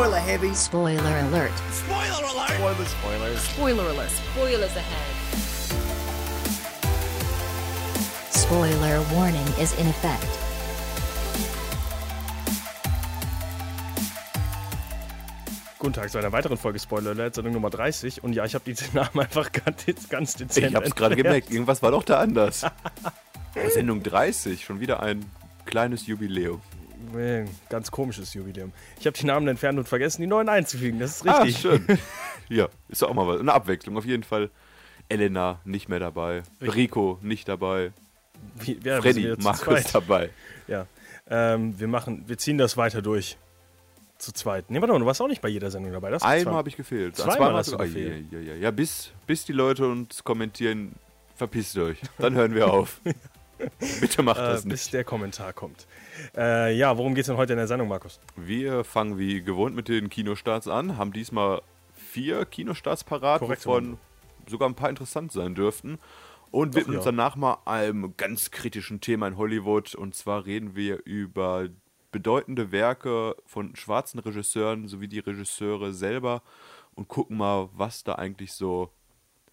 Spoiler heavy. Spoiler alert. Spoiler alert! Spoilers, Spoilers. Spoiler alert. Spoilers ahead. Spoiler warning is in effect. Guten Tag zu einer weiteren Folge Spoiler Alert, Sendung Nummer 30. Und ja, ich habe diesen Namen einfach ganz, ganz dezent Ich hab's gerade entfernt. gemerkt, irgendwas war doch da anders. Sendung 30, schon wieder ein kleines Jubiläum. Nee, Ganz komisches Jubiläum. Ich habe die Namen entfernt und vergessen, die neuen einzufügen. Das ist Ah, richtig. schön. Ja, ist doch auch mal was. Eine Abwechslung auf jeden Fall. Elena nicht mehr dabei. Rico nicht dabei. Wie, ja, Freddy, Markus dabei. Ja. Ähm, wir machen, wir ziehen das weiter durch. Zu zweit. Nee, warte mal, du warst auch nicht bei jeder Sendung dabei. Das Einmal habe ich gefehlt. Zweimal hast du Ah, gefehlt. Ja, ja, ja. ja bis, bis die Leute uns kommentieren, verpisst euch. Dann hören wir auf. Bitte macht äh, das bis nicht. der Kommentar kommt. Äh, ja, worum geht's denn heute in der Sendung, Markus? Wir fangen wie gewohnt mit den Kinostarts an, haben diesmal vier Kinostarts parat, Korrekt, wovon sogar ein paar interessant sein dürften. Und widmen uns ja. danach mal einem ganz kritischen Thema in Hollywood. Und zwar reden wir über bedeutende Werke von schwarzen Regisseuren sowie die Regisseure selber und gucken mal, was da eigentlich so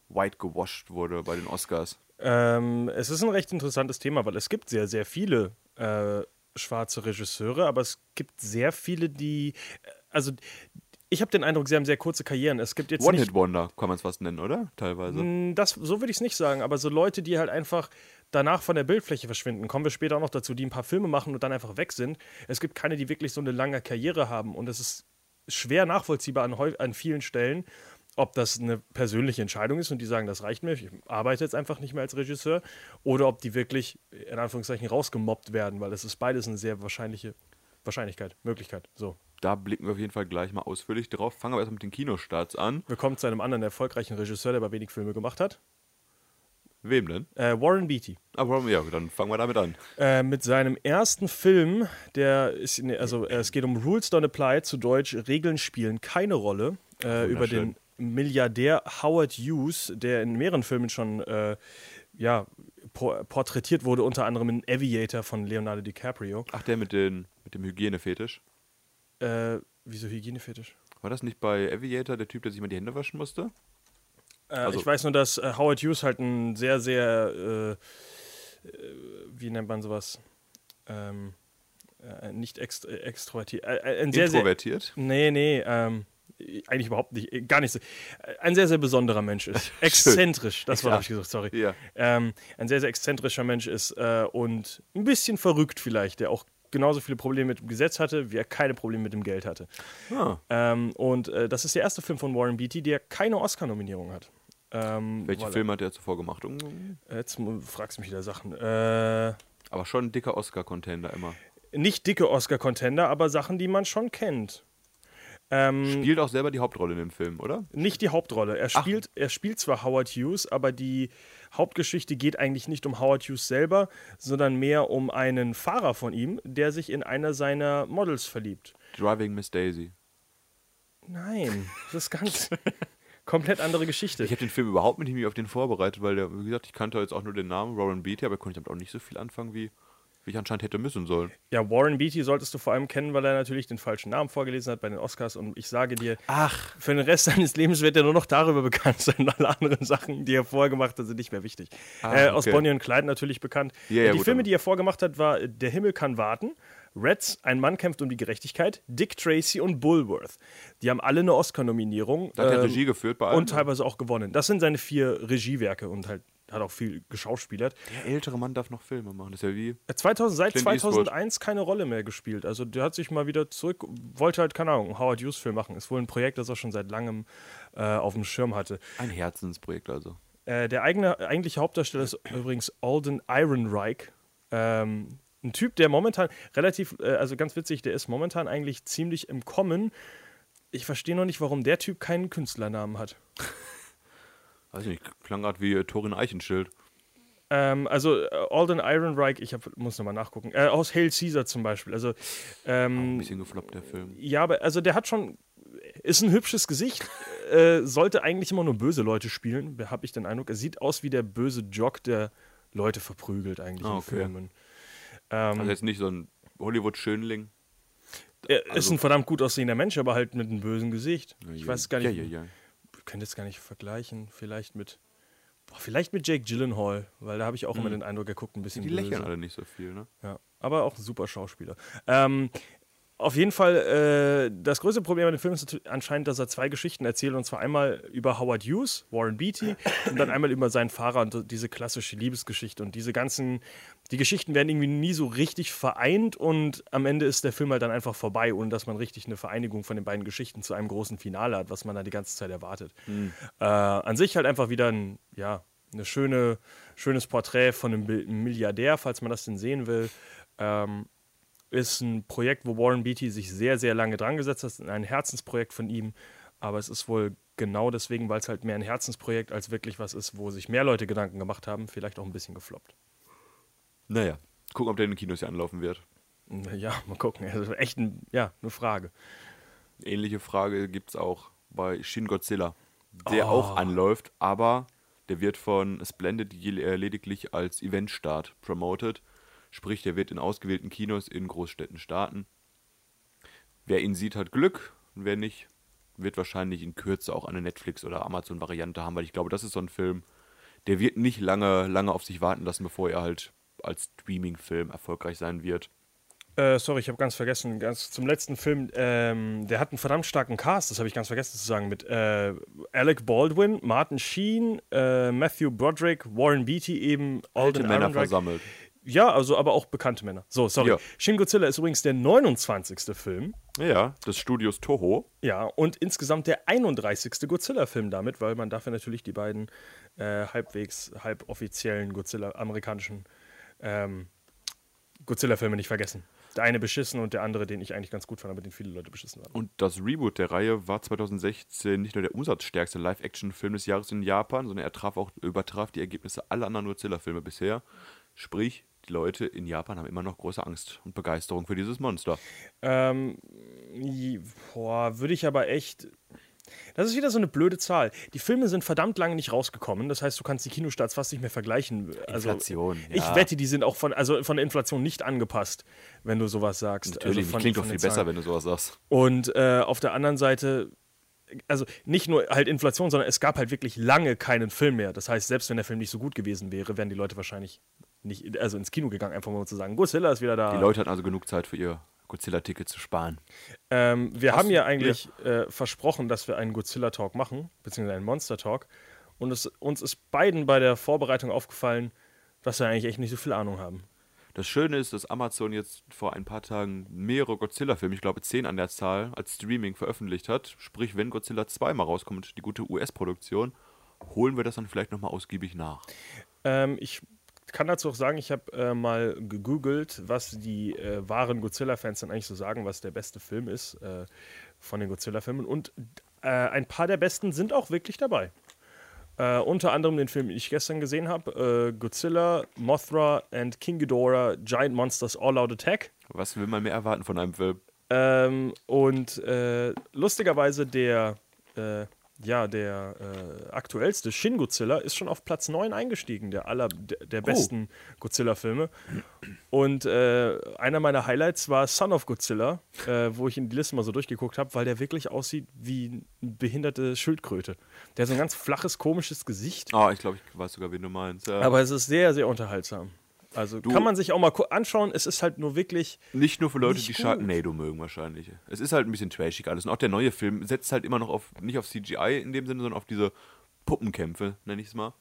white gewasht wurde bei den Oscars. Ähm, es ist ein recht interessantes Thema, weil es gibt sehr, sehr viele äh, schwarze Regisseure, aber es gibt sehr viele, die, äh, also ich habe den Eindruck, sie haben sehr kurze Karrieren. Es gibt jetzt One-Hit-Wonder kann man es fast nennen, oder? Teilweise. Das, so würde ich es nicht sagen, aber so Leute, die halt einfach danach von der Bildfläche verschwinden, kommen wir später auch noch dazu, die ein paar Filme machen und dann einfach weg sind. Es gibt keine, die wirklich so eine lange Karriere haben und es ist schwer nachvollziehbar an, an vielen Stellen, ob das eine persönliche Entscheidung ist und die sagen, das reicht mir, ich arbeite jetzt einfach nicht mehr als Regisseur, oder ob die wirklich in Anführungszeichen rausgemobbt werden, weil es ist beides eine sehr wahrscheinliche Wahrscheinlichkeit, Möglichkeit. So. Da blicken wir auf jeden Fall gleich mal ausführlich drauf. Fangen wir erstmal mit den Kinostarts an. Wir kommen zu einem anderen erfolgreichen Regisseur, der aber wenig Filme gemacht hat. Wem denn? Äh, Warren Beatty. Aber ja, dann fangen wir damit an. Äh, mit seinem ersten Film, der ist, in, also äh, es geht um Rules Don't Apply, zu Deutsch Regeln spielen keine Rolle, äh, über den Milliardär Howard Hughes, der in mehreren Filmen schon äh, ja, por porträtiert wurde, unter anderem in Aviator von Leonardo DiCaprio. Ach, der mit, den, mit dem Hygienefetisch. Äh, wieso Hygienefetisch? War das nicht bei Aviator der Typ, der sich mal die Hände waschen musste? Äh, Also- ich weiß nur, dass äh, Howard Hughes halt ein sehr, sehr, äh, äh, wie nennt man sowas? Ähm, äh, nicht ext extrovertiert. Ein sehr, sehr, Introvertiert. Nee, nee, ähm, eigentlich überhaupt nicht, äh, gar nicht so. Äh, Ein sehr, sehr besonderer Mensch ist. Exzentrisch, das war, habe ich gesagt, sorry. Ja. Ähm, ein sehr, sehr exzentrischer Mensch ist äh, und ein bisschen verrückt vielleicht, der auch genauso viele Probleme mit dem Gesetz hatte, wie er keine Probleme mit dem Geld hatte. Ah, Ähm, und äh, das ist der erste Film von Warren Beatty, der keine Oscar-Nominierung hat. Ähm, welche Filme hat er zuvor gemacht? Um, Jetzt fragst du mich wieder Sachen. Äh, aber schon ein dicker Oscar-Contender immer. nicht dicke Oscar-Contender, aber Sachen, die man schon kennt. Ähm, Spielt auch selber die Hauptrolle in dem Film, oder? Nicht die Hauptrolle. Er spielt, er spielt zwar Howard Hughes, aber die Hauptgeschichte geht eigentlich nicht um Howard Hughes selber, sondern mehr um einen Fahrer von ihm, der sich in einer seiner Models verliebt. Driving Miss Daisy. Nein, das ist ganz komplett andere Geschichte. Ich habe den Film überhaupt nicht auf den vorbereitet, weil der, wie gesagt, ich kannte jetzt auch nur den Namen Warren Beatty, aber konnte damit auch nicht so viel anfangen, wie, wie ich anscheinend hätte müssen sollen. Ja, Warren Beatty solltest du vor allem kennen, weil er natürlich den falschen Namen vorgelesen hat bei den Oscars. Und ich sage dir, Ach, für den Rest seines Lebens wird er nur noch darüber bekannt sein. Und alle anderen Sachen, die er vorher gemacht hat, sind nicht mehr wichtig. Ah, äh, Aus okay. Bonnie und Clyde natürlich bekannt. Ja, ja, die gut, Filme, die er vorgemacht hat, war Der Himmel kann warten, Reds, Ein Mann kämpft um die Gerechtigkeit, Dick Tracy und Bullworth. Die haben alle eine Oscar-Nominierung. da hat er ähm, Regie geführt bei allen. und teilweise auch gewonnen. Das sind seine vier Regiewerke und halt hat auch viel geschauspielert. der ältere Mann darf noch Filme machen. Das ist ja wie. Äh, 2000, seit Clint 2001 keine Rolle mehr gespielt. Also der hat sich mal wieder zurück, wollte halt, keine Ahnung, einen Howard Hughes-Film machen. Ist wohl ein Projekt, das er schon seit langem äh, auf dem Schirm hatte. Ein Herzensprojekt also. Äh, der eigene, eigentliche Hauptdarsteller ist übrigens Alden Ehrenreich. Ähm, ein Typ, der momentan relativ, äh, also ganz witzig, der ist momentan eigentlich ziemlich im Kommen. Ich verstehe noch nicht, warum der Typ keinen Künstlernamen hat. Weiß ich nicht, klang gerade wie äh, Torin Eichenschild. Ähm, also äh, Alden Ehrenreich, ich hab, muss nochmal nachgucken, äh, aus Hail Caesar zum Beispiel. Also ähm, Ein bisschen gefloppt, der Film. Ja, aber also der hat schon, ist ein hübsches Gesicht, äh, sollte eigentlich immer nur böse Leute spielen, habe ich den Eindruck. Er sieht aus wie der böse Jock, der Leute verprügelt eigentlich Ah, in okay. Filmen. Ähm, Also jetzt nicht so ein Hollywood-Schönling. Er ist Also- ein verdammt gut aussehender Mensch, aber halt mit einem bösen Gesicht. Ich weiß gar nicht. Ja, ja, ja. Ich könnte es gar nicht vergleichen. Vielleicht mit. Boah, vielleicht mit Jake Gyllenhaal, weil da habe ich auch immer den Eindruck, er guckt ein bisschen Die böse. lächeln alle nicht so viel, ne? Ja, aber auch ein super Schauspieler. Ähm, auf jeden Fall, äh, das größte Problem an dem Film ist anscheinend, dass er zwei Geschichten erzählt. Und zwar einmal über Howard Hughes, Warren Beatty, und dann einmal über seinen Fahrer und diese klassische Liebesgeschichte. Und diese ganzen, die Geschichten werden irgendwie nie so richtig vereint. Und am Ende ist der Film halt dann einfach vorbei, ohne dass man richtig eine Vereinigung von den beiden Geschichten zu einem großen Finale hat, was man dann die ganze Zeit erwartet. Äh, an sich halt einfach wieder ein, ja, eine schöne, schönes Porträt von einem Milliardär, falls man das denn sehen will. Ähm, ist ein Projekt, wo Warren Beatty sich sehr, sehr lange dran gesetzt hat. Ein Herzensprojekt von ihm. Aber es ist wohl genau deswegen, weil es halt mehr ein Herzensprojekt als wirklich was ist, wo sich mehr Leute Gedanken gemacht haben, vielleicht auch ein bisschen gefloppt. Naja, gucken, ob der in den Kinos hier anlaufen wird. Ja, mal gucken. Also echt ein, ja, eine Frage. Ähnliche Frage gibt es auch bei Shin Godzilla, der Oh. auch anläuft, aber der wird von Splendid lediglich als Eventstart promoted. Sprich, der wird in ausgewählten Kinos in Großstädten starten. Wer ihn sieht, hat Glück. Und wer nicht, wird wahrscheinlich in Kürze auch eine Netflix- oder Amazon-Variante haben, weil ich glaube, das ist so ein Film, der wird nicht lange, lange auf sich warten lassen, bevor er halt als Streaming-Film erfolgreich sein wird. Äh, sorry, ich habe ganz vergessen, ganz zum letzten Film, ähm, der hat einen verdammt starken Cast, das habe ich ganz vergessen zu sagen, mit äh, Alec Baldwin, Martin Sheen, äh, Matthew Broderick, Warren Beatty eben, Alte Alden Männer Ehrenreich. versammelt. Ja, also aber auch bekannte Männer. So, sorry. Ja. Shin Godzilla ist übrigens der 29. Film. Ja, des Studios Toho. Ja, und insgesamt der 31. Godzilla-Film damit, weil man dafür natürlich die beiden äh, halbwegs, halboffiziellen Godzilla, amerikanischen ähm, Godzilla-Filme nicht vergessen. Der eine beschissen und der andere, den ich eigentlich ganz gut fand, aber den viele Leute beschissen haben. Und das Reboot der Reihe war 2016 nicht nur der umsatzstärkste Live-Action-Film des Jahres in Japan, sondern er traf auch, übertraf die Ergebnisse aller anderen Godzilla-Filme bisher. Sprich, die Leute in Japan haben immer noch große Angst und Begeisterung für dieses Monster. Ähm, boah, würde ich aber echt. Das ist wieder so eine blöde Zahl. Die Filme sind verdammt lange nicht rausgekommen. Das heißt, du kannst die Kinostarts fast nicht mehr vergleichen. Also, Inflation, Ich ja. wette, die sind auch von, also von der Inflation nicht angepasst, wenn du sowas sagst. Natürlich, also von, klingt doch viel besser, wenn du sowas sagst. Und äh, auf der anderen Seite, also nicht nur halt Inflation, sondern es gab halt wirklich lange keinen Film mehr. Das heißt, selbst wenn der Film nicht so gut gewesen wäre, wären die Leute wahrscheinlich nicht, also ins Kino gegangen, einfach mal um zu sagen, Godzilla ist wieder da. Die Leute hatten also genug Zeit für ihr Godzilla-Ticket zu sparen. Ähm, wir Hast haben ja eigentlich äh, versprochen, dass wir einen Godzilla-Talk machen, beziehungsweise einen Monster-Talk. Und es, uns ist beiden bei der Vorbereitung aufgefallen, dass wir eigentlich echt nicht so viel Ahnung haben. Das Schöne ist, dass Amazon jetzt vor ein paar Tagen mehrere Godzilla-Filme, ich glaube zehn an der Zahl, als Streaming veröffentlicht hat. Sprich, wenn Godzilla 2 mal rauskommt, die gute US-Produktion, holen wir das dann vielleicht nochmal ausgiebig nach. Ähm, ich kann dazu auch sagen, ich habe äh, mal gegoogelt, was die äh, wahren Godzilla-Fans dann eigentlich so sagen, was der beste Film ist äh, von den Godzilla-Filmen. Und äh, ein paar der besten sind auch wirklich dabei. Äh, unter anderem den Film, den ich gestern gesehen habe: äh, Godzilla, Mothra and King Ghidorah, Giant Monsters All Out Attack. Was will man mehr erwarten von einem Film? Ähm, und äh, lustigerweise der, äh, ja, der äh, aktuellste Shin Godzilla ist schon auf Platz 9 eingestiegen, der aller der, der besten Godzilla-Filme. Und äh, einer meiner Highlights war Son of Godzilla, äh, wo ich in die Liste mal so durchgeguckt habe, weil der wirklich aussieht wie eine behinderte Schildkröte. Der hat so ein ganz flaches, komisches Gesicht, Ah, ich glaube, ich weiß sogar, wen du meinst. Ja. aber es ist sehr, sehr unterhaltsam. Also kann man sich auch mal anschauen. Es ist halt nur wirklich Nicht nur für Leute, die gut. Sharknado mögen wahrscheinlich. Es ist halt ein bisschen trashig alles. Und auch der neue Film setzt halt immer noch auf, nicht auf CGI in dem Sinne, sondern auf diese Puppenkämpfe, nenne ich es mal.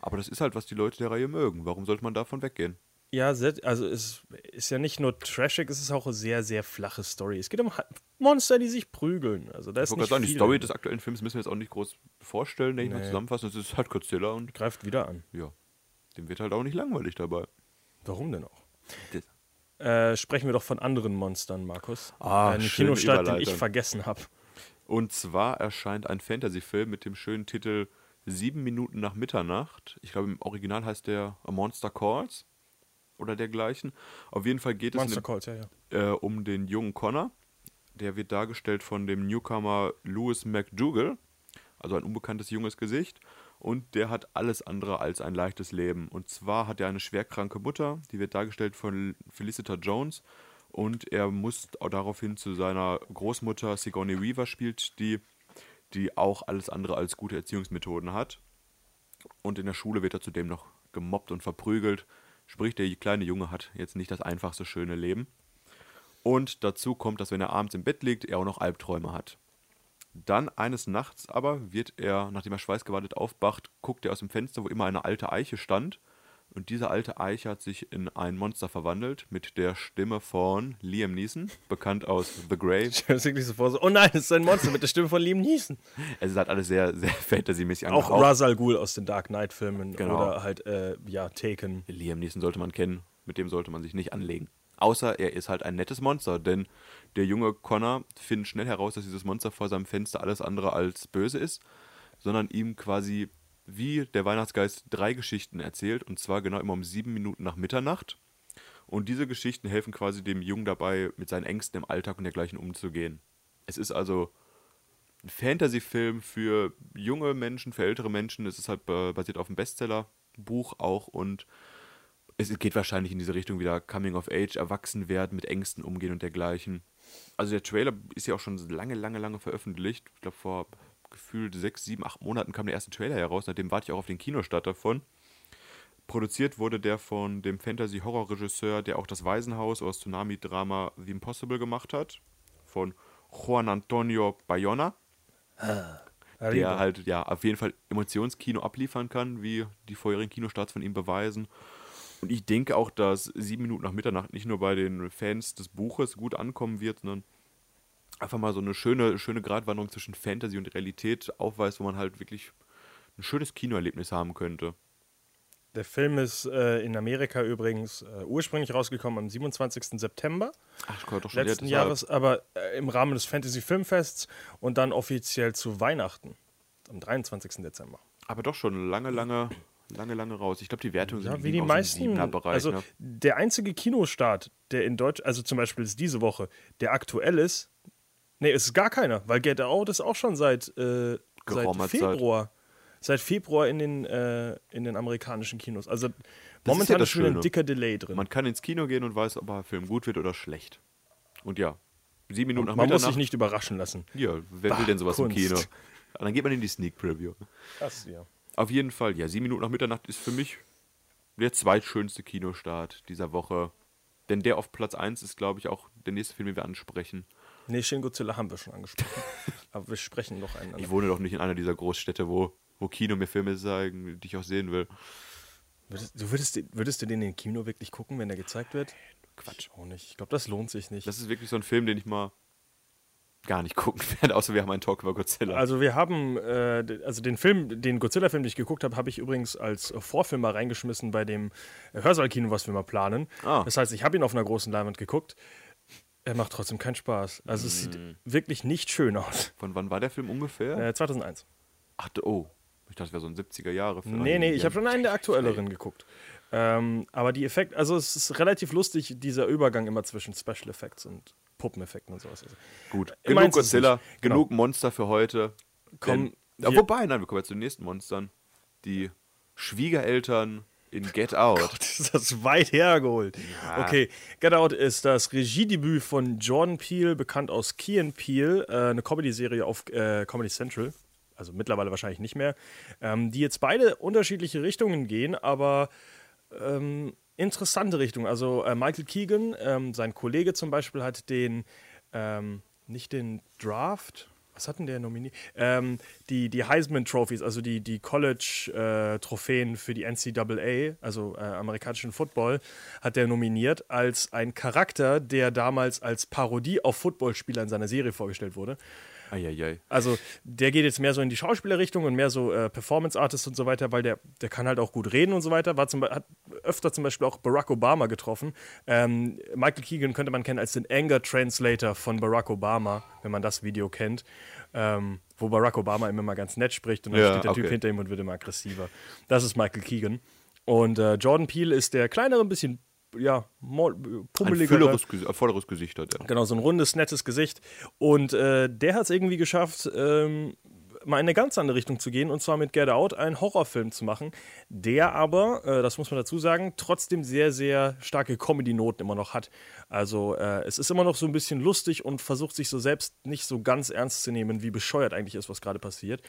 Aber das ist halt, was die Leute der Reihe mögen. Warum sollte man davon weggehen? Ja, also es ist ja nicht nur trashig, es ist auch eine sehr, sehr flache Story. Es geht um Monster, die sich prügeln. Also da Ich ist wollte nicht gerade sagen, die viel Story drin. des aktuellen Films müssen wir jetzt auch nicht groß vorstellen, denke ich mal Nee. zusammenfassen. Es ist halt Godzilla und greift wieder an. ja, dem wird halt auch nicht langweilig dabei. Warum denn auch? Das- Äh, sprechen wir doch von anderen Monstern, Markus. Ah, äh, schöne Kinostart, den ich vergessen habe. Und zwar erscheint ein Fantasy-Film mit dem schönen Titel Sieben Minuten nach Mitternacht. Ich glaube, im Original heißt der A Monster Calls oder dergleichen. Auf jeden Fall geht es Monster dem, Calls, ja, ja. äh, um den jungen Connor. Der wird dargestellt von dem Newcomer Louis McDougall, also ein unbekanntes junges Gesicht. Und der hat alles andere als ein leichtes Leben. Und zwar hat er eine schwerkranke Mutter, die wird dargestellt von Felicita Jones. Und er muss daraufhin zu seiner Großmutter Sigourney Weaver spielt, die, die auch alles andere als gute Erziehungsmethoden hat. Und in der Schule wird er zudem noch gemobbt und verprügelt. Sprich, der kleine Junge hat jetzt nicht das einfachste schöne Leben. Und dazu kommt, dass wenn er abends im Bett liegt, er auch noch Albträume hat. Dann eines Nachts aber wird er, nachdem er schweißgebadet aufwacht, guckt er aus dem Fenster, wo immer eine alte Eiche stand. Und diese alte Eiche hat sich in ein Monster verwandelt mit der Stimme von Liam Neeson, bekannt aus The Grey. Ich höre wirklich so vor, so, oh nein, es ist ein Monster mit der Stimme von Liam Neeson. Es ist halt alles sehr, sehr fantasymäßig Auch angehaucht. Ra's al Ghul aus den Dark Knight-Filmen Genau. oder halt, äh, ja, Taken. Liam Neeson sollte man kennen, mit dem sollte man sich nicht anlegen. Außer er ist halt ein nettes Monster, denn der junge Connor findet schnell heraus, dass dieses Monster vor seinem Fenster alles andere als böse ist, sondern ihm quasi wie der Weihnachtsgeist drei Geschichten erzählt, und zwar genau immer um sieben Minuten nach Mitternacht. Und diese Geschichten helfen quasi dem Jungen dabei, mit seinen Ängsten im Alltag und dergleichen umzugehen. Es ist also ein Fantasy-Film für junge Menschen, für ältere Menschen. Es ist halt äh, basiert auf einem Bestseller-Buch auch und es geht wahrscheinlich in diese Richtung wieder Coming of Age, erwachsen werden, mit Ängsten umgehen und dergleichen. Also der Trailer ist ja auch schon lange, lange, lange veröffentlicht. Ich glaube, vor gefühlt sechs, sieben, acht Monaten kam der erste Trailer heraus. Seitdem warte ich auch auf den Kinostart davon. Produziert wurde der von dem Fantasy-Horror-Regisseur, der auch das Waisenhaus oder das Tsunami-Drama The Impossible gemacht hat. Von Juan Antonio Bayona der halt ja auf jeden Fall Emotionskino abliefern kann, wie die vorherigen Kinostarts von ihm beweisen. Und ich denke auch, dass sieben Minuten nach Mitternacht nicht nur bei den Fans des Buches gut ankommen wird, sondern einfach mal so eine schöne, schöne Gratwanderung zwischen Fantasy und Realität aufweist, wo man halt wirklich ein schönes Kinoerlebnis haben könnte. Der Film ist äh, in Amerika übrigens äh, ursprünglich rausgekommen am 27. September Ach, ich konnte doch schon letzten Jahres, aber äh, im Rahmen des Fantasy Filmfests und dann offiziell zu Weihnachten am 23. Dezember. Aber doch schon lange, lange, lange, lange raus. Ich glaube, die Wertungen sind Ja, wie liegen die meisten. Also ne? der einzige Kinostart, der in Deutsch, also zum Beispiel ist diese Woche, der aktuell ist, nee, es ist gar keiner, weil Get Out ist auch schon seit, äh, seit Geraumer Zeit. Februar. Seit Februar in den, äh, in den amerikanischen Kinos. Also ja momentan das ist schon ein dicker Delay drin. Man kann ins Kino gehen und weiß, ob ein Film gut wird oder schlecht. Und ja, sieben Minuten nach Man muss sich nicht überraschen lassen. ja, wer Bah, will denn sowas Kunst. im Kino? Dann geht man in die Sneak Preview. Krass, ja. Auf jeden Fall, ja, sieben Minuten nach Mitternacht ist für mich der zweitschönste Kinostart dieser Woche. Denn der auf Platz 1 ist, glaube ich, auch der nächste Film, den wir ansprechen. Nee, Shin Godzilla haben wir schon angesprochen. Aber wir sprechen noch einen. Ich wohne doch nicht in einer dieser Großstädte, wo, wo Kino mir Filme zeigen, die ich auch sehen will. Würdest, du würdest, würdest du den im Kino wirklich gucken, wenn der gezeigt wird? Quatsch. Auch nicht. Ich glaube, das lohnt sich nicht. Das ist wirklich so ein Film, den ich mal gar nicht gucken werde, außer wir haben einen Talk über Godzilla. Also wir haben, äh, also den Film, den Godzilla-Film, den ich geguckt habe, habe ich übrigens als Vorfilm mal reingeschmissen bei dem Hörsaalkino, was wir mal planen. Ah. Das heißt, ich habe ihn auf einer großen Leinwand geguckt. Er macht trotzdem keinen Spaß. Also es sieht wirklich nicht schön aus. Von wann war der Film ungefähr? Äh, 2001. Ach, oh. Ich dachte, es wäre so ein 70er-Jahre-Film. Nee, nee, ich habe schon einen der aktuelleren geguckt. Ähm, aber die Effekte, also es ist relativ lustig, dieser Übergang immer zwischen Special Effects und Puppeneffekten und sowas. Also, Gut, Äh, genug Godzilla. Genau. genug Monster für heute. Komm, Denn, ja, wir- wobei, nein, wir kommen jetzt zu den nächsten Monstern. Die Schwiegereltern in Get Out. Das ist das weit hergeholt. Okay, Get Out ist das Regiedebüt von Jordan Peele, bekannt aus Key and Peele, äh, eine Comedy-Serie auf äh, Comedy Central. Also mittlerweile wahrscheinlich nicht mehr. Ähm, die jetzt beide unterschiedliche Richtungen gehen, aber ähm, interessante Richtungen. Also äh, Michael Keegan, ähm, sein Kollege zum Beispiel, hat den, ähm, nicht den Draft, was hat denn der nominiert? Ähm, die, die Heisman Trophies, also die, die College-Trophäen für die NCAA, also äh, amerikanischen Football, hat der nominiert als ein Charakter, der damals als Parodie auf Footballspieler in seiner Serie vorgestellt wurde. Eieiei. Also der geht jetzt mehr so in die Schauspielerrichtung und mehr so äh, Performance-Artist und so weiter, weil der, der kann halt auch gut reden und so weiter. War zum, hat öfter zum Beispiel auch Barack Obama getroffen. Ähm, Michael Keegan könnte man kennen als den Anger Translator von Barack Obama, wenn man das Video kennt. Ähm, wo Barack Obama immer mal ganz nett spricht und dann Ja, steht der Typ okay. hinter ihm und wird immer aggressiver. Das ist Michael Keegan. Und äh, Jordan Peele ist der kleinere, ein bisschen ja, mo- Ein volleres Gesicht hat er. Genau, so ein rundes, nettes Gesicht. Und äh, der hat es irgendwie geschafft, ähm, mal in eine ganz andere Richtung zu gehen und zwar mit Get Out einen Horrorfilm zu machen, der aber, äh, das muss man dazu sagen, trotzdem sehr, sehr starke Comedy-Noten immer noch hat. Also äh, es ist immer noch so ein bisschen lustig und versucht sich so selbst nicht so ganz ernst zu nehmen, wie bescheuert eigentlich ist, was gerade passiert.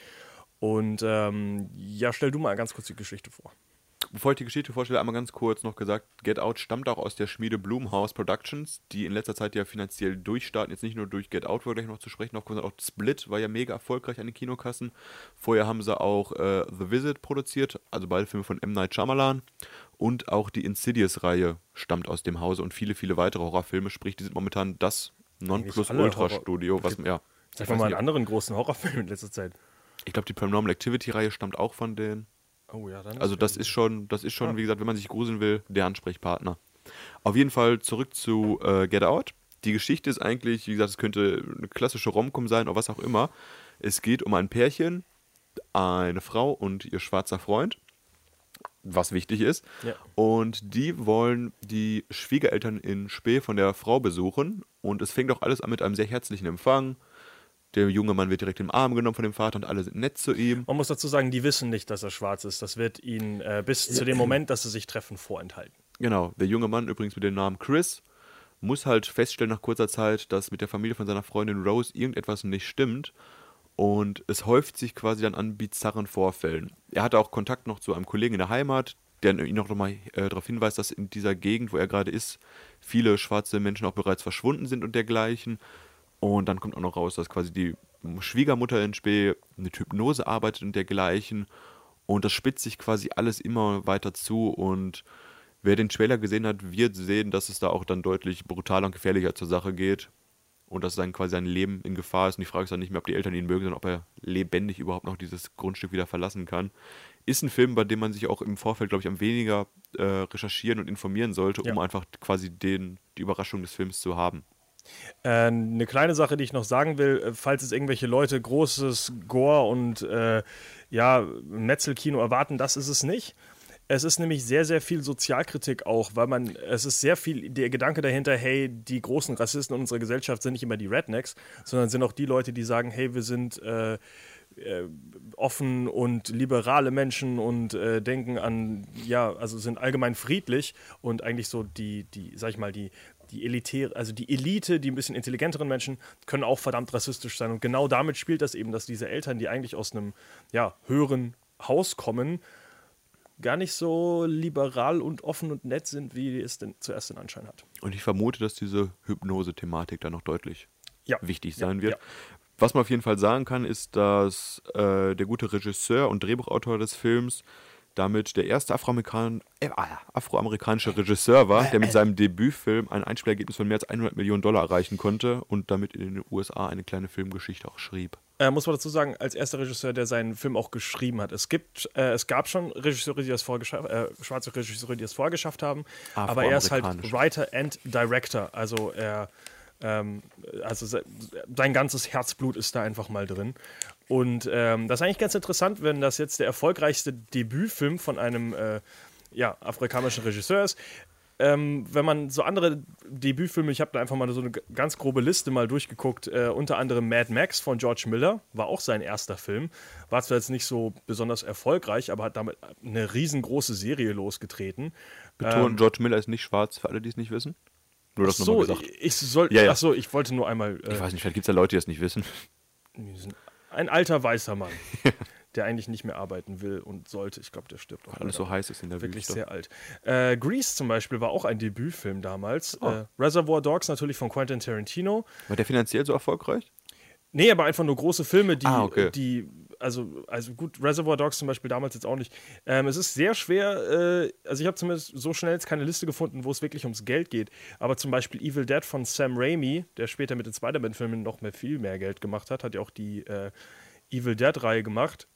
Und ähm, ja, stell du mal ganz kurz die Geschichte vor. Bevor ich die Geschichte vorstelle, einmal ganz kurz noch gesagt, Get Out stammt auch aus der Schmiede Blumhouse Productions, die in letzter Zeit ja finanziell durchstarten, jetzt nicht nur durch Get Out, wo wir gleich noch zu sprechen noch sondern auch Split war ja mega erfolgreich an den Kinokassen. Vorher haben sie auch äh, The Visit produziert, also beide Filme von M. Night Shyamalan und auch die Insidious-Reihe stammt aus dem Hause und viele, viele weitere Horrorfilme, sprich, die sind momentan das Nonplusultra-Studio, was, ja. Sag mal einen anderen großen Horrorfilm in letzter Zeit. Ich glaube, die Paranormal Activity-Reihe stammt auch von denen. Oh ja, dann. Also das ist schon, das ist schon, ja. wie gesagt, wenn man sich gruseln will, der Ansprechpartner. Auf jeden Fall zurück zu äh, Get Out. Die Geschichte ist eigentlich, wie gesagt, es könnte eine klassische Romcom sein oder was auch immer. Es geht um ein Pärchen, eine Frau und ihr schwarzer Freund, was wichtig ist. Ja. Und die wollen die Schwiegereltern in Spee von der Frau besuchen. Und es fängt auch alles an mit einem sehr herzlichen Empfang. Der junge Mann wird direkt im Arm genommen von dem Vater und alle sind nett zu ihm. Man muss dazu sagen, die wissen nicht, dass er schwarz ist. Das wird ihnen äh, bis zu dem Moment, dass sie sich treffen, vorenthalten. Genau. Der junge Mann, übrigens mit dem Namen Chris, muss halt feststellen nach kurzer Zeit, dass mit der Familie von seiner Freundin Rose irgendetwas nicht stimmt. Und es häuft sich quasi dann an bizarren Vorfällen. Er hatte auch Kontakt noch zu einem Kollegen in der Heimat, der ihn noch mal äh, darauf hinweist, dass in dieser Gegend, wo er gerade ist, viele schwarze Menschen auch bereits verschwunden sind und dergleichen. Und dann kommt auch noch raus, dass quasi die Schwiegermutter in Spee mit Hypnose arbeitet und dergleichen. Und das spitzt sich quasi alles immer weiter zu. Und wer den Trailer gesehen hat, wird sehen, dass es da auch dann deutlich brutaler und gefährlicher zur Sache geht. Und dass dann quasi sein Leben in Gefahr ist. Und die Frage ist dann nicht mehr, ob die Eltern ihn mögen, sondern ob er lebendig überhaupt noch dieses Grundstück wieder verlassen kann. Ist ein Film, bei dem man sich auch im Vorfeld, glaube ich, am weniger äh, recherchieren und informieren sollte, ja. um einfach quasi den, die Überraschung des Films zu haben. Äh, eine kleine Sache, die ich noch sagen will, äh, falls es irgendwelche Leute großes Gore und äh, ja, Metzelkino erwarten, das ist es nicht. Es ist nämlich sehr, sehr viel Sozialkritik auch, weil man, es ist sehr viel der Gedanke dahinter, hey, die großen Rassisten in unserer Gesellschaft sind nicht immer die Rednecks, sondern sind auch die Leute, die sagen, hey, wir sind äh, äh, offen und liberale Menschen und äh, denken an, ja, also sind allgemein friedlich und eigentlich so die, die, sag ich mal, die die Elite, also die Elite, die ein bisschen intelligenteren Menschen, können auch verdammt rassistisch sein. Und genau damit spielt das eben, dass diese Eltern, die eigentlich aus einem ja, höheren Haus kommen, gar nicht so liberal und offen und nett sind, wie es denn zuerst den Anschein hat. Und ich vermute, dass diese Hypnose-Thematik da noch deutlich ja. wichtig sein ja, wird. Ja. Was man auf jeden Fall sagen kann, ist, dass äh, der gute Regisseur und Drehbuchautor des Films damit der erste Afroamerikan äh, afroamerikanische Regisseur war, der mit seinem Debütfilm ein Einspielergebnis von mehr als 100 Millionen Dollar erreichen konnte und damit in den USA eine kleine Filmgeschichte auch schrieb. Äh, muss man dazu sagen, als erster Regisseur, der seinen Film auch geschrieben hat. Es gibt, äh, es gab schon Regisseure, die das vorgeschafft, äh, schwarze Regisseure, die das vorgeschafft haben, aber er ist halt Writer and Director. Also er ähm, also sein ganzes Herzblut ist da einfach mal drin. Und ähm, das ist eigentlich ganz interessant, wenn das jetzt der erfolgreichste Debütfilm von einem äh, ja, afrikanischen Regisseur ist. Ähm, wenn man so andere Debütfilme, ich habe da einfach mal so eine ganz grobe Liste mal durchgeguckt, äh, unter anderem Mad Max von George Miller, war auch sein erster Film. War zwar jetzt nicht so besonders erfolgreich, aber hat damit eine riesengroße Serie losgetreten. Betonen, ähm, George Miller ist nicht schwarz, für alle, die es nicht wissen. Nur das so, gesagt. Ich soll, ja, ja. Ach ich wollte nur einmal. Äh, ich weiß nicht, vielleicht gibt es ja Leute, die das nicht wissen. Ein alter weißer Mann, der eigentlich nicht mehr arbeiten will und sollte. Ich glaube, der stirbt auch. Weil alles so heiß ist in der Wirklich Wüste. sehr alt. Äh, Grease zum Beispiel war auch ein Debütfilm damals. Oh. Äh, Reservoir Dogs natürlich von Quentin Tarantino. War der finanziell so erfolgreich? Nee, aber einfach nur große Filme, die, ah, okay. die also, also gut, Reservoir Dogs zum Beispiel damals jetzt auch nicht. Ähm, es ist sehr schwer, äh, also ich habe zumindest so schnell jetzt keine Liste gefunden, wo es wirklich ums Geld geht. Aber zum Beispiel Evil Dead von Sam Raimi, der später mit den Spider-Man-Filmen noch mehr viel mehr Geld gemacht hat, hat ja auch die äh, Evil Dead-Reihe gemacht.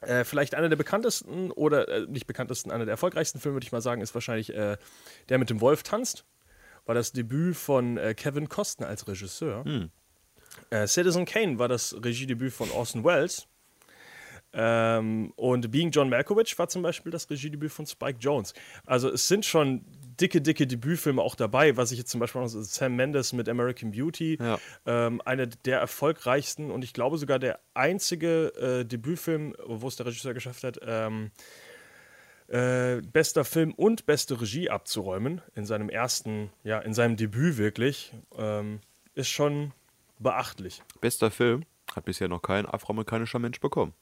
Äh, vielleicht einer der bekanntesten oder äh, nicht bekanntesten, einer der erfolgreichsten Filme, würde ich mal sagen, ist wahrscheinlich äh, der mit dem Wolf tanzt. War das Debüt von äh, Kevin Costner als Regisseur. Hm. Citizen Kane war das Regiedebüt von Orson Welles. Ähm, und Being John Malkovich war zum Beispiel das Regiedebüt von Spike Jones. Also es sind schon dicke, dicke Debütfilme auch dabei, was ich jetzt zum Beispiel noch Sam Mendes mit American Beauty, Ja. ähm, einer der erfolgreichsten und ich glaube sogar der einzige äh, Debütfilm, wo es der Regisseur geschafft hat, ähm, äh, bester Film und beste Regie abzuräumen in seinem ersten, ja, in seinem Debüt wirklich, ähm, ist schon beachtlich. Bester Film hat bisher noch kein afroamerikanischer Mensch bekommen.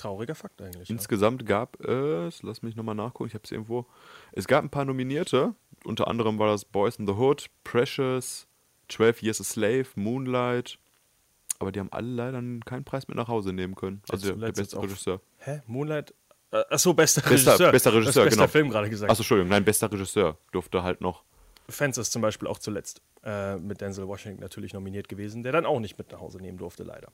Trauriger Fakt eigentlich. Ja. Insgesamt gab es, lass mich nochmal nachgucken, ich habe es irgendwo. Es gab ein paar Nominierte, unter anderem war das Boys in the Hood, Precious, 12 Years a Slave, Moonlight, aber die haben alle leider keinen Preis mit nach Hause nehmen können. Also der, der beste Regisseur. Hä? Moonlight? Äh, achso, bester, Bester- Regisseur. bester Regisseur, bester genau. Film gerade gesagt. Achso, Entschuldigung, nein, bester Regisseur durfte halt noch. Fences zum Beispiel auch zuletzt äh, mit Denzel Washington natürlich nominiert gewesen, der dann auch nicht mit nach Hause nehmen durfte, leider.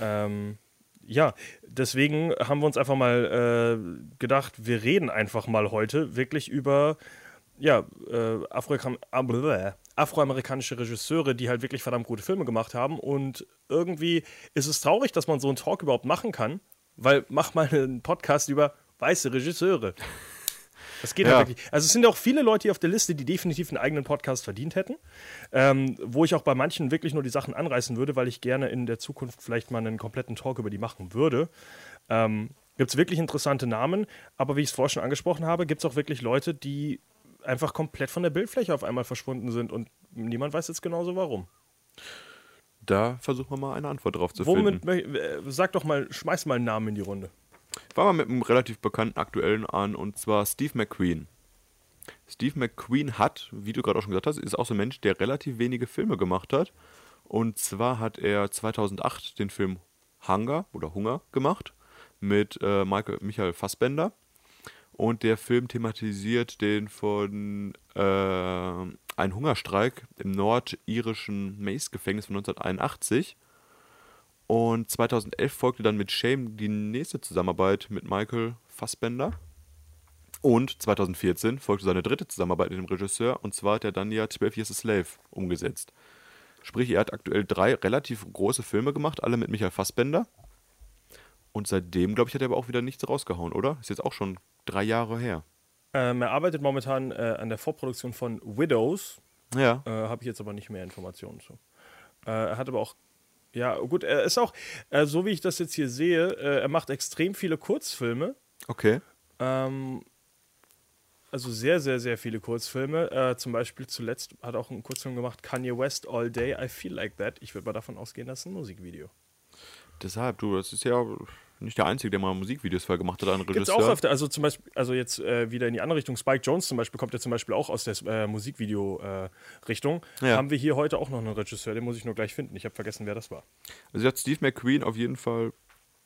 Ähm, ja, deswegen haben wir uns einfach mal äh, gedacht, wir reden einfach mal heute wirklich über ja, äh, Afroamer- ah, afroamerikanische Regisseure, die halt wirklich verdammt gute Filme gemacht haben. Und irgendwie ist es traurig, dass man so einen Talk überhaupt machen kann, weil mach mal einen Podcast über weiße Regisseure. Das geht Ja. ja wirklich. Also es sind ja auch viele Leute hier auf der Liste, die definitiv einen eigenen Podcast verdient hätten, ähm, wo ich auch bei manchen wirklich nur die Sachen anreißen würde, weil ich gerne in der Zukunft vielleicht mal einen kompletten Talk über die machen würde. Ähm, gibt es wirklich interessante Namen, aber wie ich es vorher schon angesprochen habe, gibt es auch wirklich Leute, die einfach komplett von der Bildfläche auf einmal verschwunden sind und niemand weiß jetzt genauso warum. Da versuchen wir mal eine Antwort drauf zu Womit, finden. äh, sag doch mal, schmeiß mal einen Namen in die Runde. Fangen wir mit einem relativ bekannten aktuellen an und zwar Steve McQueen. Steve McQueen hat, wie du gerade auch schon gesagt hast, ist auch so ein Mensch, der relativ wenige Filme gemacht hat. Und zwar hat er 2008 den Film Hunger oder Hunger gemacht mit äh, Michael, Michael Fassbender. Und der Film thematisiert den von äh, einem Hungerstreik im nordirischen Mace-Gefängnis von 1981. Und 2011 folgte dann mit Shame die nächste Zusammenarbeit mit Michael Fassbender. Und 2014 folgte seine dritte Zusammenarbeit mit dem Regisseur, und zwar hat er dann ja 12 Years a Slave umgesetzt. Sprich, er hat aktuell drei relativ große Filme gemacht, alle mit Michael Fassbender. Und seitdem, glaube ich, hat er aber auch wieder nichts rausgehauen, oder? Ist jetzt auch schon drei Jahre her. Ähm, er arbeitet momentan äh, an der Vorproduktion von Widows, Ja. Äh, Habe ich jetzt aber nicht mehr Informationen zu. Äh, er hat aber auch, ja, gut, er ist auch, äh, so wie ich das jetzt hier sehe, äh, er macht extrem viele Kurzfilme. Okay. Ähm, also sehr, sehr, sehr viele Kurzfilme. Äh, zum Beispiel zuletzt hat er auch einen Kurzfilm gemacht, Kanye West All Day, I Feel Like That. Ich würde mal davon ausgehen, das ist ein Musikvideo. Deshalb, du, das ist ja nicht der Einzige, der mal Musikvideos für gemacht hat, ein Regisseur. auch öfter, also zum Beispiel, also jetzt äh, wieder in die andere Richtung, Spike Jones zum Beispiel kommt ja zum Beispiel auch aus der äh, Musikvideo-Richtung. Ja. Haben wir hier heute auch noch einen Regisseur, den muss ich nur gleich finden. Ich habe vergessen, wer das war. Also hat Steve McQueen auf jeden Fall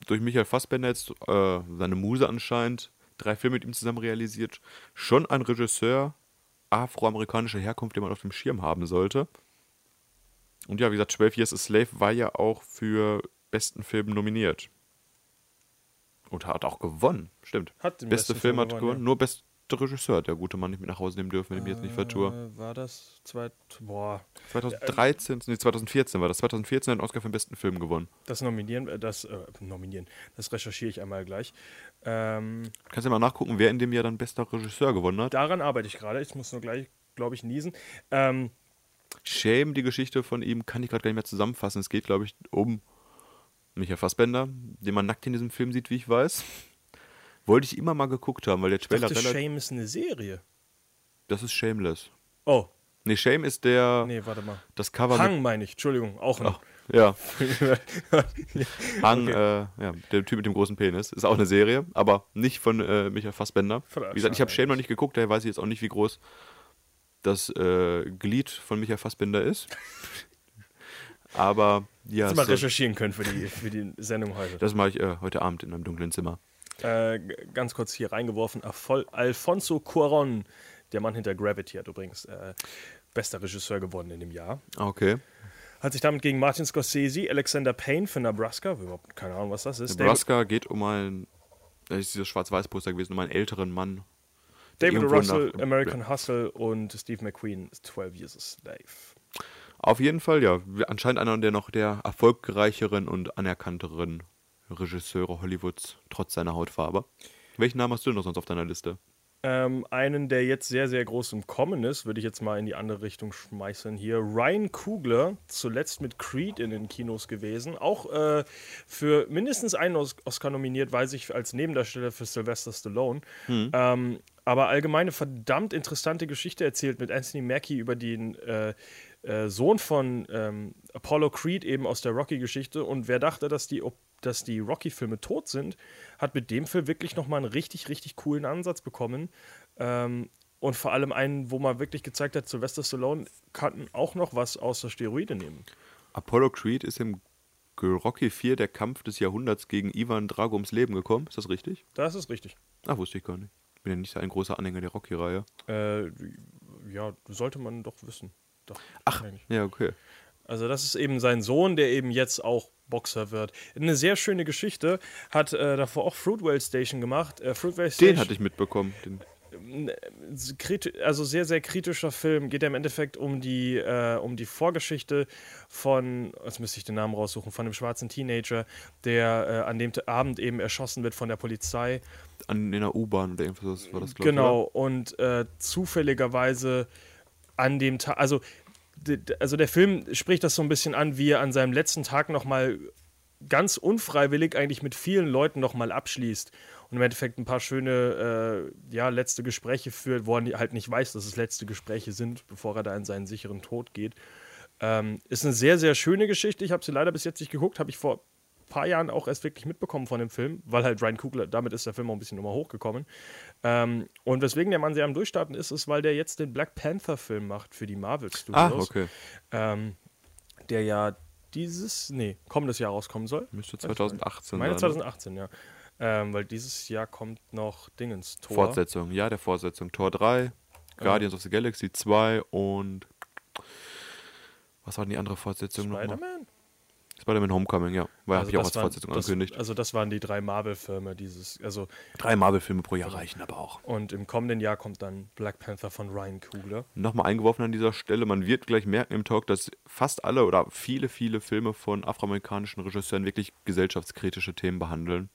durch Michael Fassbender jetzt äh, seine Muse anscheinend drei Filme mit ihm zusammen realisiert. Schon ein Regisseur afroamerikanischer Herkunft, den man auf dem Schirm haben sollte. Und ja, wie gesagt, 12 Years a Slave war ja auch für besten Film nominiert. Und hat auch gewonnen, stimmt. Hat den Beste Film Film hat gewonnen, gewonnen, ja. nur beste Regisseur hat der gute Mann nicht mit nach Hause nehmen dürfen, wenn ich mich jetzt nicht vertue. Äh, war das zwei, boah, 2013, nee, 2014 war das. 2014 hat einen Oscar für den besten Film gewonnen. das nominieren, äh, das äh, nominieren, das recherchiere ich einmal gleich. Ähm, Kannst du mal nachgucken, wer in dem Jahr dann bester Regisseur gewonnen hat? daran arbeite ich gerade. Ich muss nur gleich, glaube ich, niesen. Ähm, Shame, die Geschichte von ihm, kann ich gerade gar nicht mehr zusammenfassen. Es geht, glaube ich, um Michael Fassbender, den man nackt in diesem Film sieht, wie ich weiß. Wollte ich immer mal geguckt haben, weil der ich Trailer dachte, relativ. Shame ist eine Serie. Das ist Shameless. Oh, Nee, Shame ist der. nee, warte mal. Das Cover Hang meine ich, Entschuldigung, auch ein. Ach, ja. Hang, äh, ja, der Typ mit dem großen Penis. Ist auch eine Serie, aber nicht von äh, Michael Fassbender. Wie gesagt, ich habe Shame noch nicht geguckt, daher weiß ich jetzt auch nicht, wie groß das äh, Glied von Michael Fassbender ist. aber ja, du mal so, recherchieren können für die, für die Sendung heute. das mache ich äh, heute Abend in einem dunklen Zimmer. Äh, ganz kurz hier reingeworfen. Afol Alfonso Cuaron, der Mann hinter Gravity, hat übrigens äh, bester Regisseur gewonnen in dem Jahr. Ah, Okay. Hat sich damit gegen Martin Scorsese, Alexander Payne für Nebraska, überhaupt keine Ahnung, was das ist, Nebraska geht um einen, das ist dieses Schwarz-Weiß-Poster gewesen, um einen älteren Mann. David, David Russell, American Hustle und Steve McQueen, 12 Years a Slave. Auf jeden Fall, ja. Anscheinend einer der noch der erfolgreicheren und anerkannteren Regisseure Hollywoods, trotz seiner Hautfarbe. Welchen Namen hast du noch sonst auf deiner Liste? Ähm, einen, der jetzt sehr, sehr groß im Kommen ist, würde ich jetzt mal in die andere Richtung schmeißen hier. Ryan Kugler, zuletzt mit Creed in den Kinos gewesen. Auch äh, für mindestens einen Os Oscar nominiert, weiß ich, als Nebendarsteller für Sylvester Stallone. Ähm, aber allgemeine verdammt interessante Geschichte erzählt mit Anthony Mackie über den äh, äh, Sohn von ähm, Apollo Creed eben aus der Rocky-Geschichte. Und wer dachte, dass die, dass die Rocky-Filme tot sind, hat mit dem Film wirklich nochmal einen richtig, richtig coolen Ansatz bekommen. Ähm, und vor allem einen, wo man wirklich gezeigt hat, Sylvester Stallone kann auch noch was außer Steroide nehmen. Apollo Creed ist im Rocky 4 der Kampf des Jahrhunderts gegen Ivan Drago ums Leben gekommen. Ist das richtig? Das ist richtig. Ah, wusste ich gar nicht. Bin ja nicht so ein großer Anhänger der Rocky-Reihe. Äh, ja, sollte man doch wissen. Doch, Ach, eigentlich. ja, okay. Also das ist eben sein Sohn, der eben jetzt auch Boxer wird. Eine sehr schöne Geschichte. Hat äh, davor auch Fruitvale Station gemacht. Äh, Fruitvale Station, Den hatte ich mitbekommen. Den, kriti- also sehr, sehr kritischer Film. Geht ja im Endeffekt um die, äh, um die Vorgeschichte von, jetzt müsste ich den Namen raussuchen, von einem schwarzen Teenager, der äh, an dem Abend eben erschossen wird von der Polizei. an, in der U-Bahn oder irgendwas war das, glaube Genau, und äh, zufälligerweise an dem Tag, also, also der Film spricht das so ein bisschen an, wie er an seinem letzten Tag nochmal ganz unfreiwillig eigentlich mit vielen Leuten nochmal abschließt und im Endeffekt ein paar schöne, äh, ja, letzte Gespräche führt, wo er halt nicht weiß, dass es letzte Gespräche sind, bevor er da in seinen sicheren Tod geht. Ähm, ist eine sehr, sehr schöne Geschichte. Ich habe sie leider bis jetzt nicht geguckt, habe ich vor paar Jahren auch erst wirklich mitbekommen von dem Film, weil halt Ryan Coogler, damit ist der Film auch ein bisschen nochmal hochgekommen. Ähm, und weswegen der Mann sehr am Durchstarten ist, ist, weil der jetzt den Black Panther-Film macht für die Marvel Studios. Ah, okay. ähm, der ja dieses, nee, kommendes Jahr rauskommen soll. Müsste 2018 Meine sein. ne? 2018, ja. Ähm, weil dieses Jahr kommt noch Dingens Tor. Fortsetzung, ja, der Fortsetzung. Tor 3, Guardians of the Galaxy 2 und was war denn die andere Fortsetzung? Spider-Man? Spider-Man Homecoming, ja. Weil Also habe ich auch das als waren- Fortsetzung das, angekündigt. Also das waren die drei Marvel-Filme dieses, also Drei Marvel-Filme pro Jahr reichen aber auch. und im kommenden Jahr kommt dann Black Panther von Ryan Coogler. Nochmal eingeworfen an dieser Stelle, man wird gleich merken im Talk, dass fast alle oder viele, viele Filme von afroamerikanischen Regisseuren wirklich gesellschaftskritische Themen behandeln.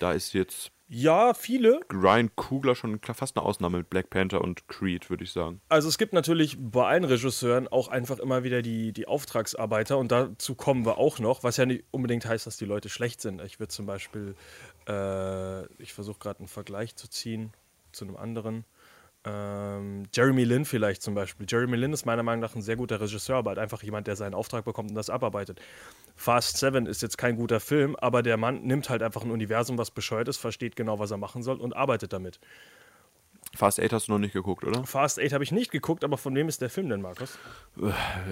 Da ist jetzt Ja, viele. Ryan Coogler schon fast eine Ausnahme mit Black Panther und Creed, würde ich sagen. Also es gibt natürlich bei allen Regisseuren auch einfach immer wieder die, die Auftragsarbeiter und dazu kommen wir auch noch, was ja nicht unbedingt heißt, dass die Leute schlecht sind. Ich würde zum Beispiel, äh, ich versuche gerade einen Vergleich zu ziehen zu einem anderen. Ähm, Jeremy Lin vielleicht zum Beispiel. Jeremy Lin ist meiner Meinung nach ein sehr guter Regisseur, aber halt einfach jemand, der seinen Auftrag bekommt und das abarbeitet. Fast Seven ist jetzt kein guter Film, aber der Mann nimmt halt einfach ein Universum, was bescheuert ist, versteht genau, was er machen soll und arbeitet damit. Fast 8 hast du noch nicht geguckt, oder? Fast 8 habe ich nicht geguckt, aber von wem ist der Film denn, Markus?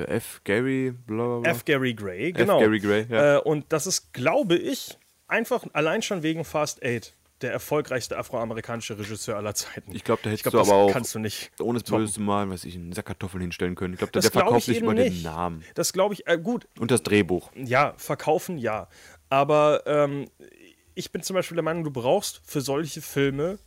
F. Gary, bla bla bla. F. Gary Gray, genau. Gary Gray, ja. äh, und das ist, glaube ich, einfach allein schon wegen Fast 8 der erfolgreichste afroamerikanische Regisseur aller Zeiten. Ich glaube, da hättest glaub, du das aber auch, kannst du nicht. ohne es böse zu malen, weiß ich, einen Sack Kartoffeln hinstellen können. Ich glaube, der, der glaub verkauft ich sich über den. Namen. Das glaube ich, äh, gut, Und das Drehbuch. ja, verkaufen ja. Aber ähm, ich bin zum Beispiel der Meinung, du brauchst für solche Filme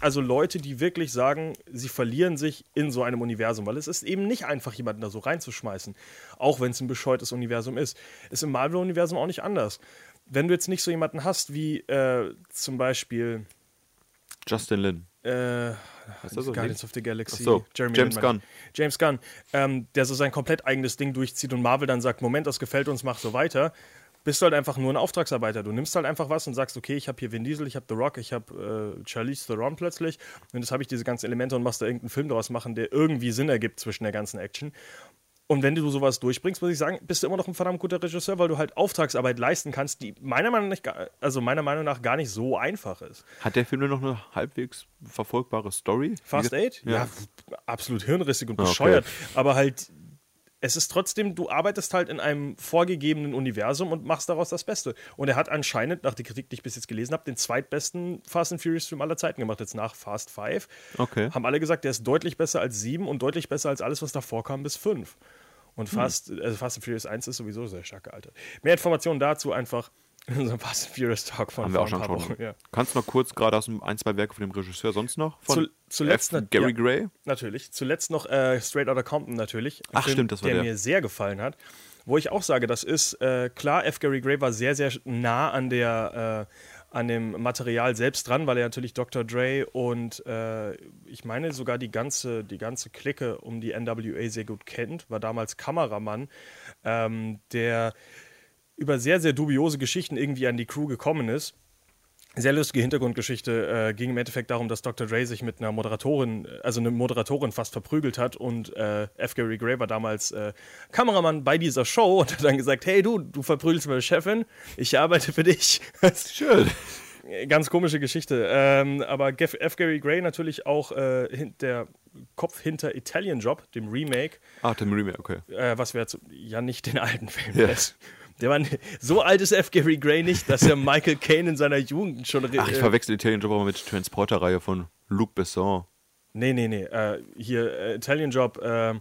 also Leute, die wirklich sagen, sie verlieren sich in so einem Universum, weil es ist eben nicht einfach, jemanden da so reinzuschmeißen, auch wenn es ein bescheuertes Universum ist. Ist im Marvel-Universum auch nicht anders. Wenn du jetzt nicht so jemanden hast wie äh, zum Beispiel Justin Lin. äh, Ist das so? Guardians of the Galaxy, so, Jeremy James Lin, Gunn. James Gunn, ähm, der so sein komplett eigenes Ding durchzieht und Marvel dann sagt, Moment, das gefällt uns, mach so weiter. Bist du halt einfach nur ein Auftragsarbeiter. Du nimmst halt einfach was und sagst, okay, ich habe hier Vin Diesel, ich habe The Rock, ich habe äh, Charlize Theron plötzlich und jetzt habe ich diese ganzen Elemente und machst da irgendeinen Film daraus machen, der irgendwie Sinn ergibt zwischen der ganzen Action. Und wenn du sowas durchbringst, muss ich sagen, bist du immer noch ein verdammt guter Regisseur, weil du halt Auftragsarbeit leisten kannst, die meiner Meinung nach, gar- also meiner Meinung nach gar nicht so einfach ist. Hat der Film denn noch eine halbwegs verfolgbare Story? Fast Eight? Ja. Ja, absolut hirnrissig und Okay. bescheuert. Aber halt, es ist trotzdem, du arbeitest halt in einem vorgegebenen Universum und machst daraus das Beste. Und er hat anscheinend, nach der Kritik, die ich bis jetzt gelesen habe, den zweitbesten Fast and Furious Film aller Zeiten gemacht, jetzt nach Fast Five. Okay. Haben alle gesagt, der ist deutlich besser als sieben und deutlich besser als alles, was davor kam, bis fünf. Und Hm. Fast, also Fast and Furious 1 ist sowieso sehr stark gealtert. Mehr Informationen dazu einfach in unserem Fast and Furious Talk von Haben wir auch schon schon. Ja. Kannst du noch kurz gerade aus ein, zwei Werke von dem Regisseur sonst noch? Von Zu- zuletzt F. Gary ja. Gray? Natürlich. Zuletzt noch äh, Straight Outta Compton natürlich. Ach, stimmt, das war der, der. mir sehr gefallen hat. Wo ich auch sage, das ist, äh, klar, F. Gary Gray war sehr, sehr nah an der, äh, an dem Material selbst dran, weil er natürlich Dr. Dre und äh, ich meine sogar die ganze, die ganze Clique um die NWA sehr gut kennt, war damals Kameramann, ähm, der über sehr, sehr dubiose Geschichten irgendwie an die Crew gekommen ist sehr lustige Hintergrundgeschichte. Äh, ging im Endeffekt darum, dass Dr. Dre sich mit einer Moderatorin, also eine Moderatorin fast verprügelt hat und äh, F. Gary Gray war damals äh, Kameramann bei dieser Show und hat dann gesagt, hey du, du verprügelst meine Chefin, ich arbeite für dich. Schön. Ganz komische Geschichte. Ähm, aber F. Gary Gray natürlich auch äh, der Kopf hinter Italian Job, dem Remake. Ah, dem Remake, okay. Äh, was wir jetzt ja nicht den alten Film ja. Der war so alt ist F. Gary Gray nicht, dass er Michael Caine in seiner Jugend schon. Ach, ich verwechsel Italian Job aber mit der Transporter-Reihe von Luc Besson. Nee, nee, nee. Äh, hier, äh, Italian Job, äh,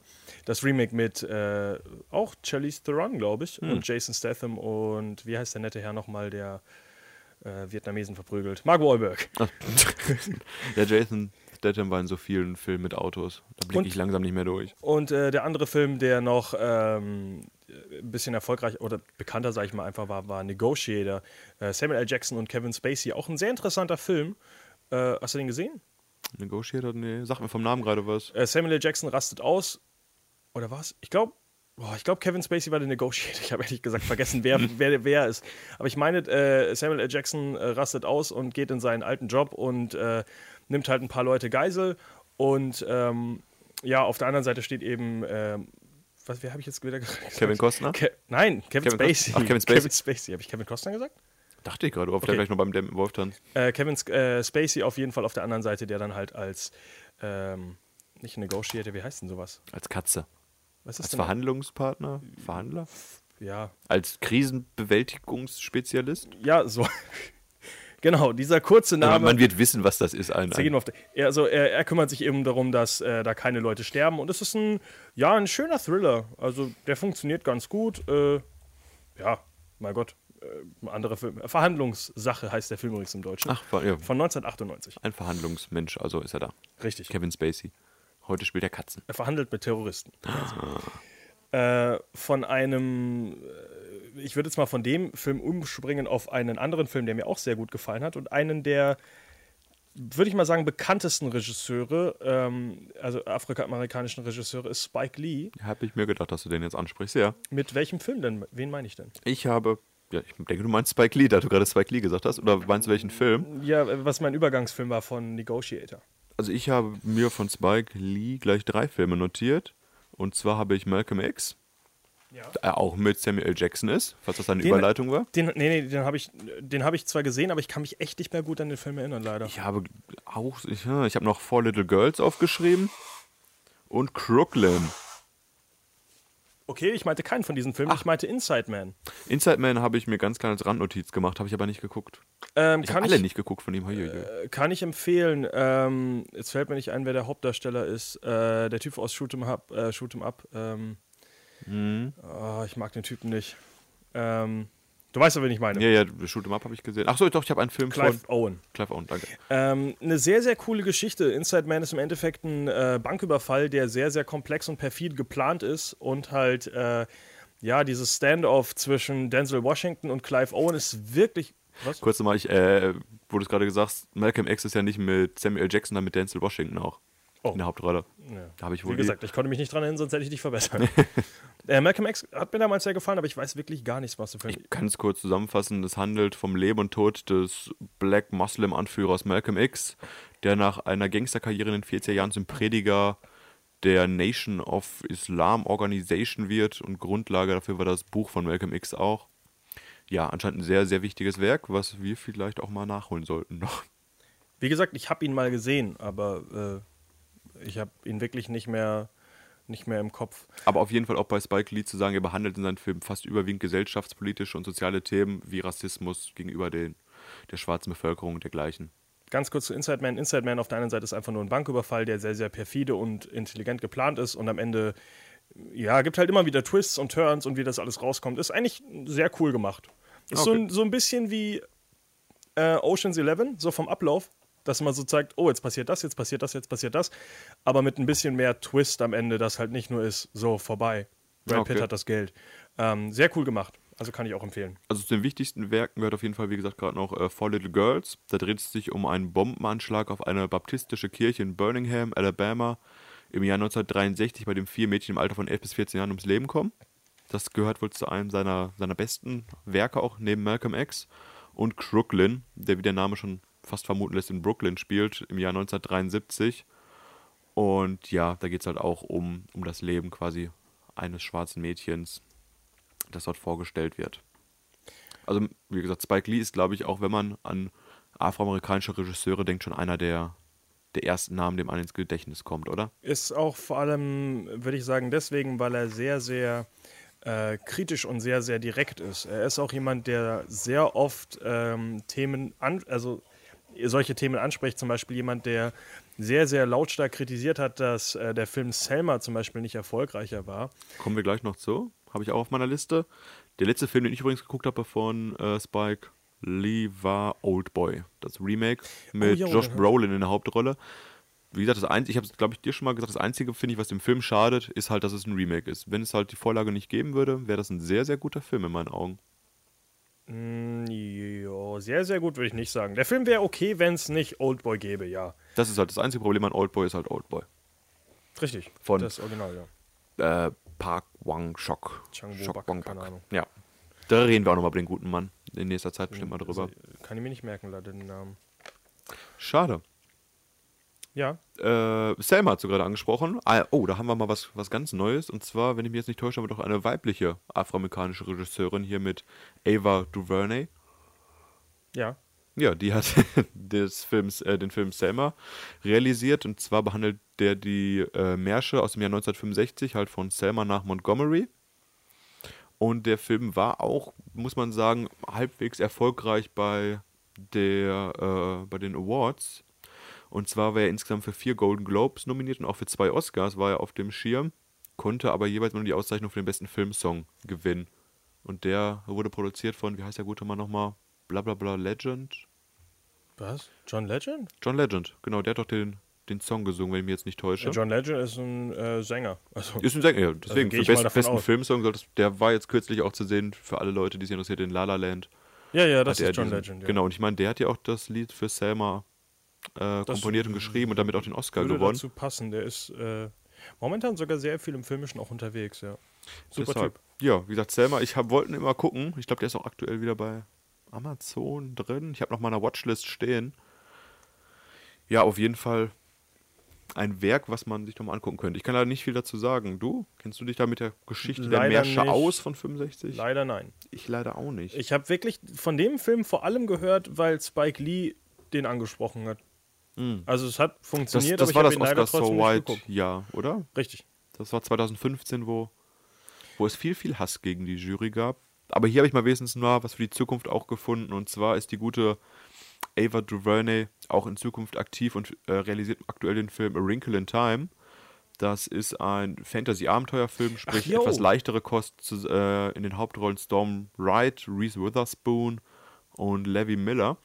das Remake mit äh, auch Charlize Theron, glaube ich, hm. und Jason Statham und wie heißt der nette Herr nochmal, der äh, Vietnamesen verprügelt? Mark Wahlberg. ja, Jason Statham war in so vielen Filmen mit Autos. Da blicke ich langsam nicht mehr durch. Und äh, der andere Film, der noch ähm, ein bisschen erfolgreich oder bekannter, sage ich mal, einfach war, war Negotiator. Äh, Samuel L. Jackson und Kevin Spacey. Auch ein sehr interessanter Film. Äh, hast du den gesehen? Negotiator? Nee, sag mir vom Namen gerade was. Äh, Samuel L. Jackson rastet aus. Oder was? Ich glaube, Boah, ich glaube, Kevin Spacey war der Negotiator. Ich habe ehrlich gesagt vergessen, wer, wer, wer ist. Aber ich meine, äh, Samuel L. Jackson äh, rastet aus und geht in seinen alten Job und äh, nimmt halt ein paar Leute Geisel. Und ähm, ja, auf der anderen Seite steht eben, ähm, was, wer habe ich jetzt wieder gesagt? Kevin Costner? Ke Nein, Kevin, Kevin Spacey. Ach, Kevin Spacey. Kevin Spacey. Habe ich Kevin Costner gesagt? Dachte ich gerade, ob okay. der gleich noch beim Wolf dann. Äh, Kevin äh, Spacey auf jeden Fall auf der anderen Seite, der dann halt als, ähm, nicht Negotiator, wie heißt denn sowas? Als Katze. Was ist als Verhandlungspartner? Verhandler? Ja. Als Krisenbewältigungsspezialist? Ja, so. Genau, dieser kurze Name. Aber man wird wissen, was das ist. Ein, ein. Also er, er, kümmert sich eben darum, dass äh, da keine Leute sterben. Und es ist ein, ja, ein schöner Thriller. Also der funktioniert ganz gut. Äh, ja, mein Gott. Äh, andere Film. Verhandlungssache heißt der Film übrigens im Deutschen. Ach, ja. Von 1998. Ein Verhandlungsmensch, also ist er da. Richtig. Kevin Spacey. Heute spielt er Katzen. Er verhandelt mit Terroristen. Ah. Äh, von einem ich würde jetzt mal von dem Film umspringen auf einen anderen Film, der mir auch sehr gut gefallen hat und einen der, würde ich mal sagen, bekanntesten Regisseure, ähm, also afroamerikanischen Regisseure, ist Spike Lee. Habe ich mir gedacht, dass du den jetzt ansprichst, ja. Mit welchem Film denn? Wen meine ich denn? Ich habe ja, ich denke, du meinst Spike Lee, da du gerade Spike Lee gesagt hast. Oder meinst du welchen Film? Ja, was mein Übergangsfilm war von Negotiator. Also ich habe mir von Spike Lee gleich drei Filme notiert. Und zwar habe ich Malcolm X, ja. auch mit Samuel L. Jackson ist, falls das eine den, Überleitung war. Den, nee, nee, den habe ich, hab ich zwar gesehen, aber ich kann mich echt nicht mehr gut an den Film erinnern, leider. Ich habe auch, ich, ich habe noch Four Little Girls aufgeschrieben und Crooklyn. Okay, ich meinte keinen von diesen Filmen, Ach. ich meinte Inside Man. Inside Man habe ich mir ganz klein als Randnotiz gemacht, habe ich aber nicht geguckt. Ähm, ich habe alle nicht geguckt von ihm. Äh, kann ich empfehlen. Ähm, jetzt fällt mir nicht ein, wer der Hauptdarsteller ist. Äh, der Typ aus Shoot 'em Up. Äh, Shoot 'em Up ähm, Mhm. Oh, ich mag den Typen nicht. Ähm, du weißt ja, wen ich meine. Ja, ja, Shoot 'em Up habe ich gesehen. Achso, doch, ich habe einen Film Clive von... Owen. Clive Owen, danke. Ähm, eine sehr, sehr coole Geschichte. Inside Man ist im Endeffekt ein äh, Banküberfall, der sehr, sehr komplex und perfid geplant ist und halt, äh, ja, dieses Standoff zwischen Denzel Washington und Clive Owen ist wirklich was? Kurz nochmal, ich, äh, wo du es gerade gesagt hast, Malcolm X ist ja nicht mit Samuel Jackson, sondern mit Denzel Washington auch. Oh. In der Hauptrolle. Ja. Da habe ich wohl Wie gesagt, ich konnte mich nicht dran erinnern, sonst hätte ich dich verbessert. äh, Malcolm X hat mir damals sehr gefallen, aber ich weiß wirklich gar nichts, was du für Ich kann es kurz zusammenfassen. Es handelt vom Leben und Tod des Black Muslim-Anführers Malcolm X, der nach einer Gangsterkarriere in den 40er Jahren zum Prediger der Nation of Islam Organization wird und Grundlage dafür war das Buch von Malcolm X auch. Ja, anscheinend ein sehr, sehr wichtiges Werk, was wir vielleicht auch mal nachholen sollten noch. Wie gesagt, ich habe ihn mal gesehen, aber äh ich habe ihn wirklich nicht mehr, nicht mehr im Kopf. Aber auf jeden Fall auch bei Spike Lee zu sagen, er behandelt in seinen Filmen fast überwiegend gesellschaftspolitische und soziale Themen wie Rassismus gegenüber den, der schwarzen Bevölkerung und dergleichen. Ganz kurz zu Inside Man. Inside Man auf der einen Seite ist einfach nur ein Banküberfall, der sehr, sehr perfide und intelligent geplant ist und am Ende, ja, gibt halt immer wieder Twists und Turns und wie das alles rauskommt. Ist eigentlich sehr cool gemacht. Ist okay. so, ein, so ein bisschen wie äh, Ocean's Eleven, so vom Ablauf dass man so zeigt, oh, jetzt passiert das, jetzt passiert das, jetzt passiert das, aber mit ein bisschen mehr Twist am Ende, das halt nicht nur ist, so vorbei. Brad okay. Pitt hat das Geld. Ähm, sehr cool gemacht. Also kann ich auch empfehlen. Also zu den wichtigsten Werken gehört auf jeden Fall, wie gesagt, gerade noch äh, Four Little Girls. Da dreht es sich um einen Bombenanschlag auf eine baptistische Kirche in Birmingham, Alabama, im Jahr 1963, bei dem vier Mädchen im Alter von 11 bis 14 Jahren ums Leben kommen. Das gehört wohl zu einem seiner, seiner besten Werke auch, neben Malcolm X. Und Crooklyn, der, wie der Name schon fast vermuten lässt, in Brooklyn spielt, im Jahr 1973. Und ja, da geht es halt auch um, um das Leben quasi eines schwarzen Mädchens, das dort vorgestellt wird. Also, wie gesagt, Spike Lee ist, glaube ich, auch wenn man an afroamerikanische Regisseure denkt, schon einer der, der ersten Namen, dem man ins Gedächtnis kommt, oder? Ist auch vor allem, würde ich sagen, deswegen, weil er sehr, sehr äh, kritisch und sehr, sehr direkt ist. Er ist auch jemand, der sehr oft ähm, Themen, an, also solche Themen anspricht. Zum Beispiel jemand, der sehr, sehr lautstark kritisiert hat, dass äh, der Film Selma zum Beispiel nicht erfolgreicher war. Kommen wir gleich noch zu. Habe ich auch auf meiner Liste. Der letzte Film, den ich übrigens geguckt habe von äh, Spike Lee, war Old Boy. Das Remake mit jo, Josh ja. Brolin in der Hauptrolle. Wie gesagt, das Einzige, ich habe es, glaube ich, dir schon mal gesagt, das Einzige, finde ich, was dem Film schadet, ist halt, dass es ein Remake ist. Wenn es halt die Vorlage nicht geben würde, wäre das ein sehr, sehr guter Film in meinen Augen. Mm, jo, sehr, sehr gut würde ich nicht sagen. Der Film wäre okay, wenn es nicht Old Boy gäbe, ja. Das ist halt das einzige Problem an Old Boy, ist halt Old Boy. Richtig. Von- das Original, ja. Äh, Park Wang Shok. Chang Shok Woo-bak, Wang keine. Ahnung. Ja. Da reden wir auch nochmal über den guten Mann. In nächster Zeit bestimmt mal drüber. Also, kann ich mir nicht merken, leider den Namen. Schade. Ja, Äh, Selma hast du gerade angesprochen. Ah, oh, da haben wir mal was, was ganz Neues. Und zwar, wenn ich mich jetzt nicht täusche, haben wir doch eine weibliche afroamerikanische Regisseurin hier mit Ava DuVernay. ja. Ja, die hat des Films, äh, den Film Selma realisiert. Und zwar behandelt der die äh, Märsche aus dem Jahr 1965, halt von Selma nach Montgomery. Und der Film war auch, muss man sagen, halbwegs erfolgreich bei, der, äh, bei den Awards. Und zwar war er insgesamt für vier Golden Globes nominiert und auch für zwei Oscars war er auf dem Schirm, konnte aber jeweils nur die Auszeichnung für den besten Filmsong gewinnen. Und der wurde produziert von, wie heißt der gute Mann nochmal? Blablabla Legend? Was? John Legend? John Legend, genau, der hat doch den, den Song gesungen, wenn ich mich jetzt nicht täusche. John Legend ist ein äh, Sänger. Also, Ist ein Sänger, ja, deswegen, gehe für mal besten, aus. Filmsong, solltest, der war jetzt kürzlich auch zu sehen für alle Leute, die sich interessiert, in La La Land. ja, ja, das ist John diesen- Legend. Ja. Genau, und ich meine, der hat ja auch das Lied für Selma äh, komponiert und geschrieben und damit auch den Oscar Würde gewonnen. dazu passen. Der ist äh, momentan sogar sehr viel im Filmischen auch unterwegs, ja. Super Deshalb. Typ. Ja, wie gesagt, Selma, ich hab, wollten immer gucken. Ich glaube, der ist auch aktuell wieder bei Amazon drin. Ich habe noch meiner Watchlist stehen. Ja, auf jeden Fall ein Werk, was man sich nochmal angucken könnte. Ich kann leider nicht viel dazu sagen. Du? Kennst du dich da mit der Geschichte der Leider Märsche nicht. aus von 65? Leider nein. Ich leider auch nicht. Ich habe wirklich von dem Film vor allem gehört, weil Spike Lee den angesprochen hat. Also es hat das funktioniert, das aber war ich das Oscar trotzdem So nicht White geguckt. Jahr, oder? Richtig. Das war 2015, wo, wo es viel, viel Hass gegen die Jury gab. Aber hier habe ich mal wenigstens mal was für die Zukunft auch gefunden. Und zwar ist die gute Ava DuVernay auch in Zukunft aktiv und äh, realisiert aktuell den Film A Wrinkle in Time. Das ist ein Fantasy-Abenteuerfilm, sprich etwas leichtere Kost zu, äh, in den Hauptrollen Storm Wright, Reese Witherspoon und Levi Miller.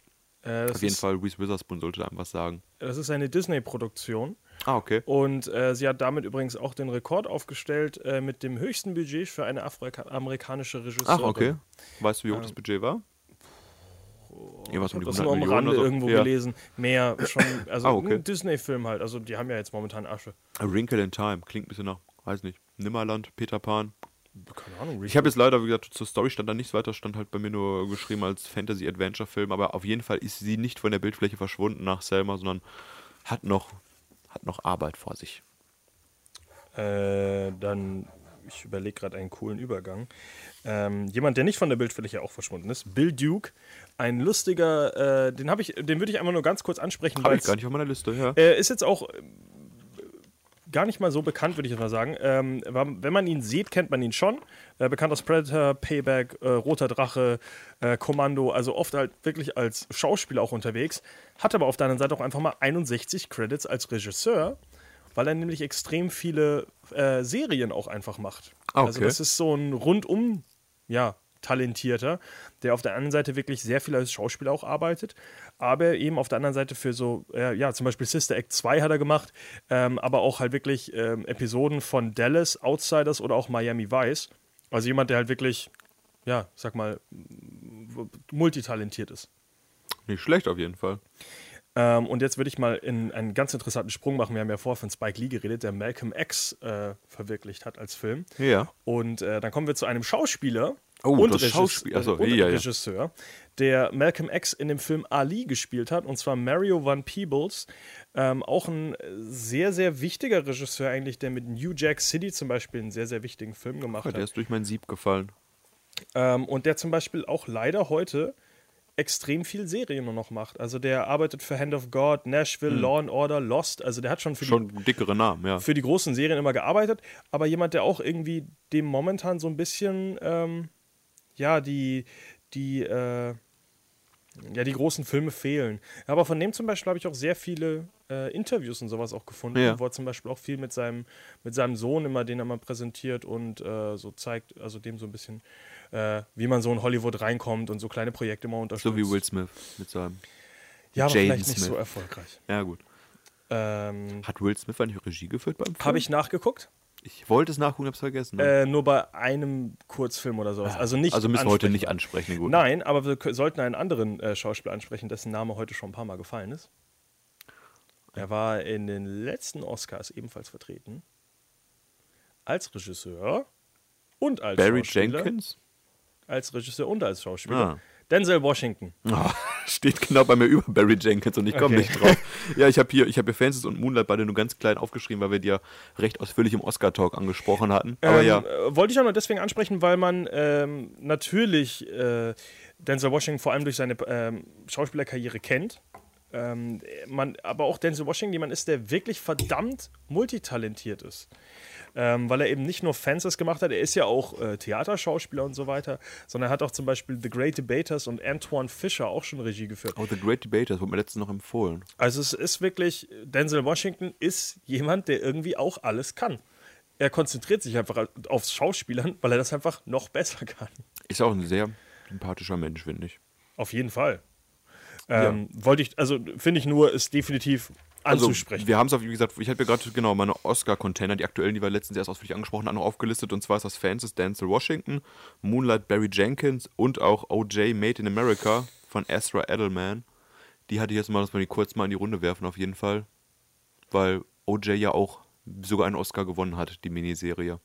Äh, Auf jeden ist, Fall, Reese Witherspoon sollte einem was sagen. das ist eine Disney-Produktion. Ah, okay. Und äh, sie hat damit übrigens auch den Rekord aufgestellt äh, mit dem höchsten Budget für eine afroamerikanische Regisseurin. Ach, okay. Weißt du, wie hoch Ähm, das Budget war? Ich um habe die das 100 nur am Rande so. irgendwo Ja. gelesen. Mehr schon, also Ah, okay. ein Disney-Film halt. Also die haben ja jetzt momentan Asche. A Wrinkle in Time klingt ein bisschen nach, weiß nicht, Nimmerland, Peter Pan. Keine Ahnung. Ich habe jetzt leider, wie gesagt, zur Story stand da nichts weiter, stand halt bei mir nur geschrieben als Fantasy-Adventure-Film, aber auf jeden Fall ist sie nicht von der Bildfläche verschwunden nach Selma, sondern hat noch, hat noch Arbeit vor sich. Äh, dann, ich überlege gerade einen coolen Übergang. Ähm, jemand, der nicht von der Bildfläche auch verschwunden ist, Bill Duke. Ein lustiger, äh, den habe ich, den würde ich einfach nur ganz kurz ansprechen, Habe weil ich gar nicht auf meiner Liste, ja. Er ist jetzt auch äh, gar nicht mal so bekannt, würde ich jetzt mal sagen. Ähm, wenn man ihn sieht, kennt man ihn schon. Äh, bekannt aus Predator, Payback, äh, Roter Drache, äh, Kommando, also oft halt wirklich als Schauspieler auch unterwegs. Hat aber auf der anderen Seite auch einfach mal 61 Credits als Regisseur, weil er nämlich extrem viele äh, Serien auch einfach macht. Also okay. das ist so ein rundum, ja, talentierter, der auf der anderen Seite wirklich sehr viel als Schauspieler auch arbeitet, aber eben auf der anderen Seite für so, äh, ja, zum Beispiel Sister Act 2 hat er gemacht, ähm, aber auch halt wirklich ähm, Episoden von Dallas, Outsiders oder auch Miami Vice. Also jemand, der halt wirklich, ja, sag mal, multitalentiert ist. Nicht schlecht auf jeden Fall. Ähm, und jetzt würde ich mal in einen ganz interessanten Sprung machen. Wir haben ja vorher von Spike Lee geredet, der Malcolm X äh, verwirklicht hat als Film. Ja. Und äh, dann kommen wir zu einem Schauspieler Oh, und, das Regis- Schauspiel- achso, und ja, ja. Regisseur, der Malcolm X in dem Film Ali gespielt hat, und zwar Mario Van Peebles. Ähm, auch ein sehr, sehr wichtiger Regisseur eigentlich, der mit New Jack City zum Beispiel einen sehr, sehr wichtigen Film gemacht Der hat. ist durch mein Sieb gefallen. Ähm, und der zum Beispiel auch leider heute extrem viel Serien nur noch macht. Also der arbeitet für Hand of God, Nashville, Law and Order, Lost. Also der hat schon für die Schon dickere Namen, ja. für die großen Serien immer gearbeitet, aber jemand, der auch irgendwie dem momentan so ein bisschen, ähm, ja, die, die, äh, ja, die großen Filme fehlen. Aber von dem zum Beispiel habe ich auch sehr viele äh, Interviews und sowas auch gefunden, Ja. wo er zum Beispiel auch viel mit seinem, mit seinem Sohn immer, den er mal präsentiert und äh, so zeigt, also dem so ein bisschen, äh, wie man so in Hollywood reinkommt und so kleine Projekte mal unterstützt. So wie Will Smith mit seinem. Ja, aber Jaden vielleicht nicht Smith. so erfolgreich. Ja, gut. Ähm, Hat Will Smith eigentlich Regie geführt beim Film? habe ich nachgeguckt? Ich wollte es nachgucken, hab's vergessen. Ne? Äh, nur bei einem Kurzfilm oder sowas. Also nicht also müssen wir heute nicht ansprechen. Gut. Nein, aber wir sollten einen anderen äh, Schauspieler ansprechen, dessen Name heute schon ein paar Mal gefallen ist. Er war in den letzten Oscars ebenfalls vertreten. Als Regisseur und als Barry Schauspieler. Jenkins? Als Regisseur und als Schauspieler. Ah. Denzel Washington. Oh, steht genau bei mir über Barry Jenkins und ich komme Okay. nicht drauf. Ja, ich habe hier, ich habe hier Fences und Moonlight beide nur ganz klein aufgeschrieben, weil wir die ja recht ausführlich im Oscar-Talk angesprochen hatten. Aber ähm, ja, äh, Wollte ich auch nur deswegen ansprechen, weil man ähm, natürlich äh, Denzel Washington vor allem durch seine ähm, Schauspielerkarriere kennt. Ähm, man, aber auch Denzel Washington jemand ist, der wirklich verdammt multitalentiert ist. Ähm, weil er eben nicht nur Fences gemacht hat, er ist ja auch äh, Theaterschauspieler und so weiter, sondern er hat auch zum Beispiel The Great Debaters und Antoine Fisher auch schon Regie geführt. oh, The Great Debate, das wurde mir letztens noch empfohlen. Also es ist wirklich, Denzel Washington ist jemand, der irgendwie auch alles kann. Er konzentriert sich einfach aufs Schauspielern, weil er das einfach noch besser kann. Ist auch ein sehr sympathischer Mensch, finde ich. Auf jeden Fall. Ähm, Wollte ich, also finde ich nur, ist definitiv anzusprechen. Also, wir haben es wie gesagt, ich habe ja gerade genau meine Oscar-Container, die aktuellen, die wir letztens erst ausführlich angesprochen noch aufgelistet. Und zwar ist das Fans Denzel Washington, Moonlight Barry Jenkins und auch OJ Made in America von Ezra Edelman. Die hatte ich jetzt mal, dass wir die kurz mal in die Runde werfen, auf jeden Fall. Weil OJ ja auch sogar einen Oscar gewonnen hat, die Miniserie.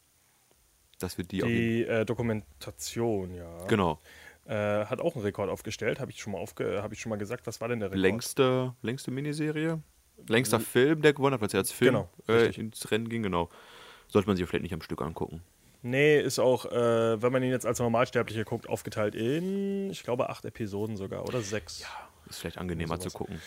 Dass wir die, die äh, Dokumentation, ja. Genau. Äh, hat auch einen Rekord aufgestellt, habe ich, schon mal aufge habe ich schon mal gesagt. Was war denn der Rekord? Längste, längste Miniserie? Längster Film, der gewonnen hat, weil es ja als Film Genau, äh, ins Rennen ging, genau. Sollte man sich vielleicht nicht am Stück angucken. Nee, ist auch, äh, wenn man ihn jetzt als Normalsterblicher guckt, aufgeteilt in, ich glaube, acht Episoden sogar oder sechs. Ist vielleicht angenehmer zu gucken.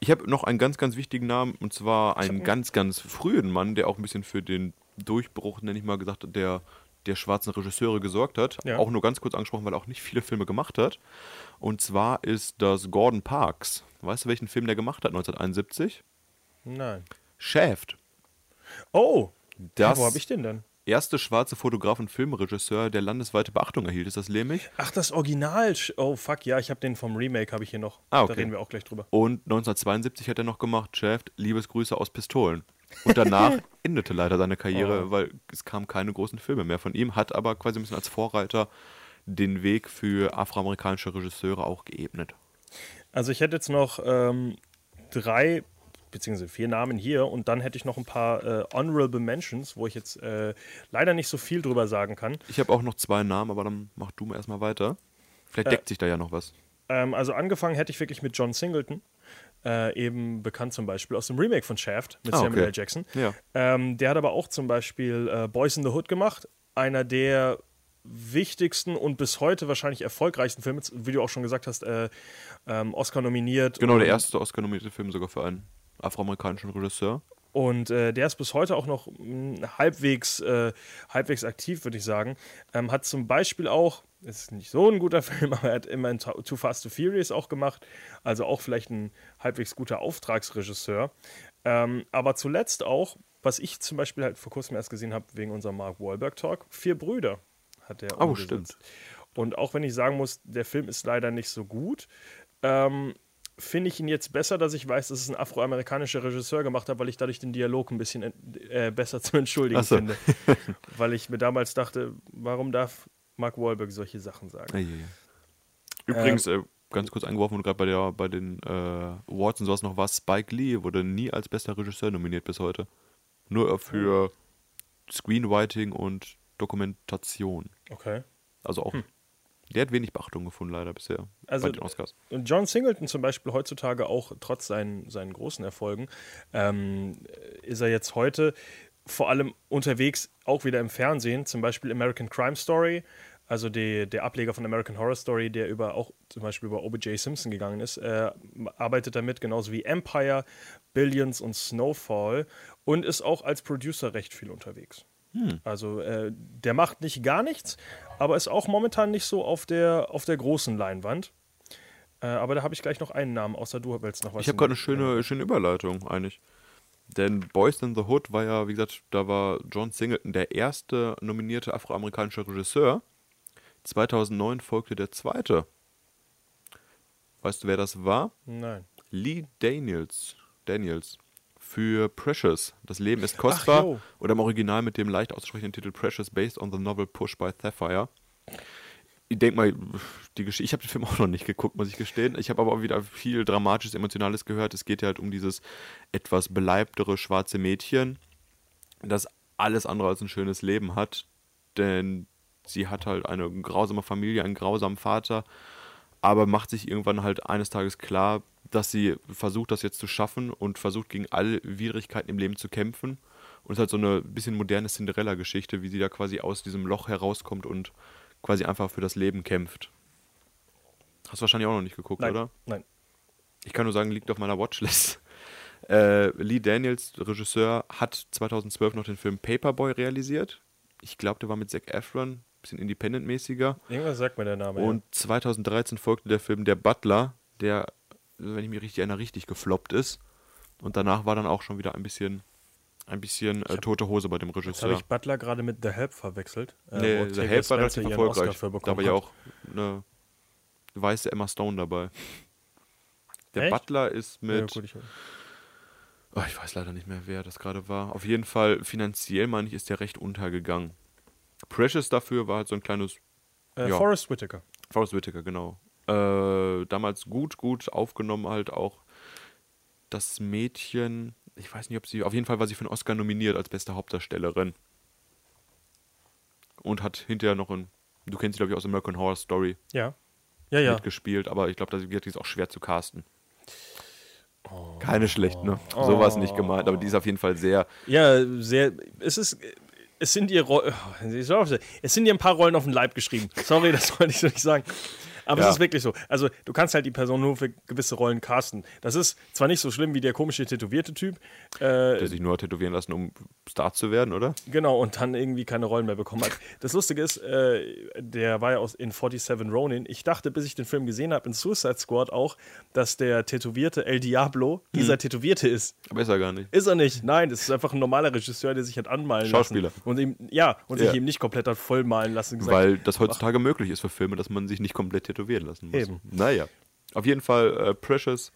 Ich habe noch einen ganz, ganz wichtigen Namen und zwar einen ganz, ganz frühen Mann, der auch ein bisschen für den Durchbruch, nenne ich mal gesagt, der, der schwarzen Regisseure gesorgt hat. Ja. Auch nur ganz kurz angesprochen, weil er auch nicht viele Filme gemacht hat. Und zwar ist das Gordon Parks. Weißt du, welchen Film der gemacht hat 1971? Nein. Shaft. Oh, Das wo habe ich den denn? erste schwarze Fotograf und Filmregisseur, der landesweite Beachtung erhielt. Ist das Lähmig? Ach, das Original. Oh, fuck, ja, ich habe den vom Remake, habe ich hier noch. Ah, okay. Da reden wir auch gleich drüber. Und 1972 hat er noch gemacht, Shaft, Liebesgrüße aus Pistolen. Und danach endete leider seine Karriere, Oh. weil es kamen keine großen Filme mehr von ihm, hat aber quasi ein bisschen als Vorreiter den Weg für afroamerikanische Regisseure auch geebnet. Also ich hätte jetzt noch ähm, drei beziehungsweise vier Namen hier und dann hätte ich noch ein paar äh, Honorable Mentions, wo ich jetzt äh, leider nicht so viel drüber sagen kann. Ich habe auch noch zwei Namen, aber dann mach du mal erstmal weiter. Vielleicht Äh. deckt sich da ja noch was. Ähm, also angefangen hätte ich wirklich mit John Singleton, äh, eben bekannt zum Beispiel aus dem Remake von Shaft mit Ah, Samuel okay. L. Jackson. Ja. Ähm, der hat aber auch zum Beispiel äh, Boys in the Hood gemacht, einer der wichtigsten und bis heute wahrscheinlich erfolgreichsten Filme, wie du auch schon gesagt hast, äh, ähm, Oscar nominiert. Genau, der erste Oscar-nominierte Film sogar für einen afroamerikanischen Regisseur. Und äh, der ist bis heute auch noch mh, halbwegs, äh, halbwegs aktiv, würde ich sagen. Ähm, hat zum Beispiel auch, ist nicht so ein guter Film, aber er hat immerhin Too Fast to Furious auch gemacht. Also auch vielleicht ein halbwegs guter Auftragsregisseur. Ähm, aber zuletzt auch, was ich zum Beispiel halt vor kurzem erst gesehen habe, wegen unserem Mark Wahlberg Talk, Vier Brüder hat der Oh, umgesetzt. stimmt. Und auch wenn ich sagen muss, der Film ist leider nicht so gut, ähm, finde ich ihn jetzt besser, dass ich weiß, dass es ein afroamerikanischer Regisseur gemacht hat, weil ich dadurch den Dialog ein bisschen äh, besser zu entschuldigen so. finde. weil ich mir damals dachte, warum darf Mark Wahlberg solche Sachen sagen. Ja. Übrigens, äh, ganz kurz eingeworfen, und gerade bei, der, bei den äh, Awards und sowas noch war, Spike Lee wurde nie als bester Regisseur nominiert bis heute. Nur für Screenwriting und Dokumentation. Okay. Also auch, der hat wenig Beachtung gefunden leider bisher Also- bei den Oscars. John Singleton zum Beispiel heutzutage auch trotz seinen, seinen großen Erfolgen, ähm, ist er jetzt heute vor allem unterwegs, auch wieder im Fernsehen, zum Beispiel American Crime Story, also die, der Ableger von American Horror Story, der über auch zum Beispiel über O.B.J. Simpson gegangen ist, äh, arbeitet damit, genauso wie Empire, Billions und Snowfall und ist auch als Producer recht viel unterwegs. Also äh, der macht nicht gar nichts, aber ist auch momentan nicht so auf der, auf der großen Leinwand. Äh, aber da habe ich gleich noch einen Namen, außer du willst noch was. Ich habe gerade eine schöne, schöne Überleitung eigentlich. Denn Boys in the Hood war ja, wie gesagt, da war John Singleton der erste nominierte afroamerikanische Regisseur. 2009 folgte der zweite. Weißt du, wer das war? Nein. Lee Daniels. Daniels. Für Precious. Das Leben ist kostbar. jo. oder im Original mit dem leicht auszusprechenden Titel Precious, based on the novel Push by Sapphire. Ich denke mal, die Geschichte, ich habe den Film auch noch nicht geguckt, muss ich gestehen. Ich habe aber auch wieder viel Dramatisches, Emotionales gehört. Es geht ja halt um dieses etwas beleibtere schwarze Mädchen, das alles andere als ein schönes Leben hat. Denn sie hat halt eine grausame Familie, einen grausamen Vater, aber macht sich irgendwann halt eines Tages klar, dass sie versucht, das jetzt zu schaffen und versucht, gegen alle Widrigkeiten im Leben zu kämpfen. Und es ist halt so eine bisschen moderne Cinderella-Geschichte, wie sie da quasi aus diesem Loch herauskommt und quasi einfach für das Leben kämpft. Hast du wahrscheinlich auch noch nicht geguckt, Nein. oder? Nein. Ich kann nur sagen, liegt auf meiner Watchlist. Äh, Lee Daniels, Regisseur, hat 2012 noch den Film Paperboy realisiert. Ich glaube, der war mit Zac Efron, bisschen independent-mäßiger. Irgendwas sagt mir der Name. Und 2013 folgte der Film Der Butler, der, wenn ich mich richtig erinnere, richtig gefloppt ist. Und danach war dann auch schon wieder ein bisschen, ein bisschen äh, tote Hose bei dem ja. Jetzt habe Regisseur. ich Butler gerade mit The Help verwechselt. äh, nee, Octavia Help war relativ erfolgreich. Da war ja auch eine weiße Emma Stone dabei. Der Echt? Butler ist Ja, mit. gut, ich, Oh, ich weiß leider nicht mehr, wer das gerade war. Auf jeden Fall, finanziell, meine ich, ist der recht untergegangen. Precious dafür war halt so ein kleines äh, Ja. Forrest Whitaker. Forrest Whitaker, genau. Äh, damals gut, gut aufgenommen, halt auch das Mädchen. Ich weiß nicht, ob sie. Auf jeden Fall war sie für einen Oscar nominiert als beste Hauptdarstellerin. Und hat hinterher noch ein. Du kennst sie, glaube ich, aus American Horror Story Ja. Ja, ja. mitgespielt, aber ich glaube, da die ist auch schwer zu casten. Keine schlecht, ne? So war es nicht gemeint, aber die ist auf jeden Fall sehr. Ja, sehr. Es ist. Es sind ihr Ro Es sind ihr ein paar Rollen auf den Leib geschrieben. Sorry, das wollte ich so nicht sagen. Aber Ja. es ist wirklich so. Also, du kannst halt die Person nur für gewisse Rollen casten. Das ist zwar nicht so schlimm wie der komische tätowierte Typ, äh, Der sich nur hat tätowieren lassen, um Star zu werden, oder? genau, und dann irgendwie keine Rollen mehr bekommen hat. Das Lustige ist, äh, der war ja aus, in 47 Ronin. Ich dachte, bis ich den Film gesehen habe, in Suicide Squad auch, dass der tätowierte El Diablo dieser Tätowierte ist. Aber ist er gar nicht. Ist er nicht. Nein, das ist einfach ein normaler Regisseur, der sich hat anmalen Schauspieler. lassen. Und ihm, ja, und Ja. sich eben nicht komplett hat vollmalen lassen. Gesagt, Weil das heutzutage möglich ist für Filme, dass man sich nicht komplett tätowieren lassen muss. Eben. Naja. Auf jeden Fall äh, Precious.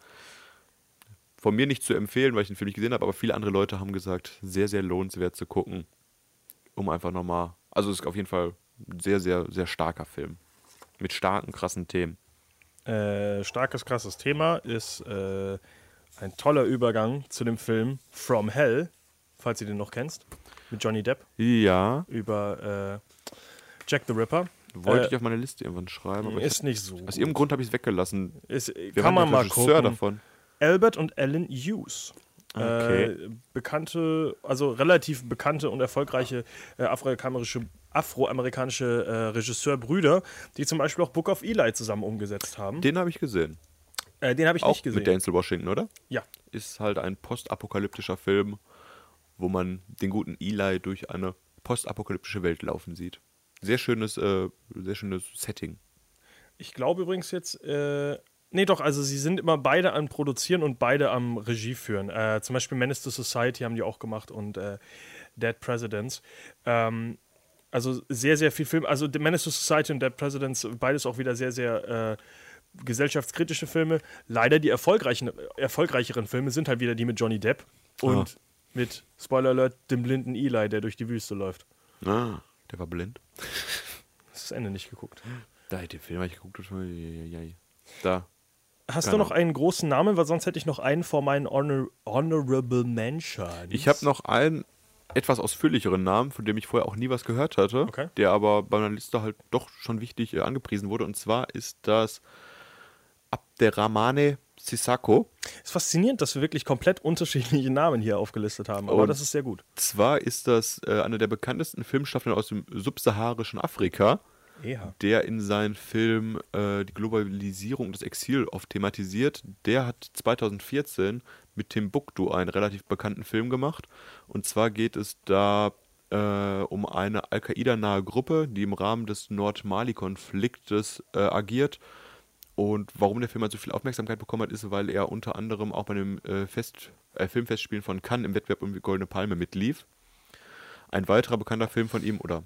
Von mir nicht zu empfehlen, weil ich den Film nicht gesehen habe, aber viele andere Leute haben gesagt, sehr, sehr lohnenswert zu gucken. Um einfach nochmal. Also es ist auf jeden Fall ein sehr, sehr, sehr starker Film. Mit starken, krassen Themen. äh, starkes, krasses Thema ist äh, ein toller Übergang zu dem Film From Hell, falls ihr den noch kennst, mit Johnny Depp Ja, über äh, Jack the Ripper. Wollte Äh, ich auf meine Liste irgendwann schreiben, aber Ist nicht so. aus irgendeinem Grund habe ich es weggelassen. Ist, kann man mal Regisseur gucken. davon? Albert und Ellen Hughes. Okay. Äh, bekannte, also relativ bekannte und erfolgreiche äh, afroamerikanische, afroamerikanische äh, Regisseurbrüder, die zum Beispiel auch Book of Eli zusammen umgesetzt haben. Den, Den habe ich gesehen. äh, den habe ich Auch nicht gesehen. mit Denzel Washington, oder? ja. ist halt ein postapokalyptischer Film, wo man den guten Eli durch eine postapokalyptische Welt laufen sieht. Sehr schönes, äh, sehr schönes Setting. Ich glaube übrigens jetzt, äh, nee doch, also sie sind immer beide am Produzieren und beide am Regie führen. Äh, zum Beispiel Menace to Society haben die auch gemacht und äh, Dead Presidents. Ähm, also sehr, sehr viel Film. Also The Menace to Society und Dead Presidents, beides auch wieder sehr, sehr äh, gesellschaftskritische Filme. Leider die erfolgreichen, erfolgreicheren Filme sind halt wieder die mit Johnny Depp und mit, Spoiler Alert, dem blinden Eli, der durch die Wüste läuft. Ah, der war blind. das Ende nicht geguckt. Da hätte den Film ich geguckt. Da. Hast Keine du noch einen großen Namen? Weil sonst hätte ich noch einen vor meinen Honor Honorable Mentions. Ich habe noch einen etwas ausführlicheren Namen, von dem ich vorher auch nie was gehört hatte, Okay. der aber bei meiner Liste halt doch schon wichtig äh, angepriesen wurde. Und zwar ist das Abderrahmane Sissako. ist faszinierend, dass wir wirklich komplett unterschiedliche Namen hier aufgelistet haben. Aber Und- das ist sehr gut. Zwar ist das äh, einer der bekanntesten Filmstaffeln aus dem subsaharischen Afrika, Ja. der in seinen Film äh, die Globalisierung und das Exil oft thematisiert. Der hat 2014 mit Timbuktu einen relativ bekannten Film gemacht. Und zwar geht es da äh, um eine Al-Qaida-nahe Gruppe, die im Rahmen des Nord-Mali-Konfliktes äh, agiert. Und warum der Film halt so viel Aufmerksamkeit bekommen hat, ist, weil er unter anderem auch bei dem äh, Fest, äh, Filmfestspielen von Cannes im Wettbewerb um die Goldene Palme mitlief. Ein weiterer bekannter Film von ihm oder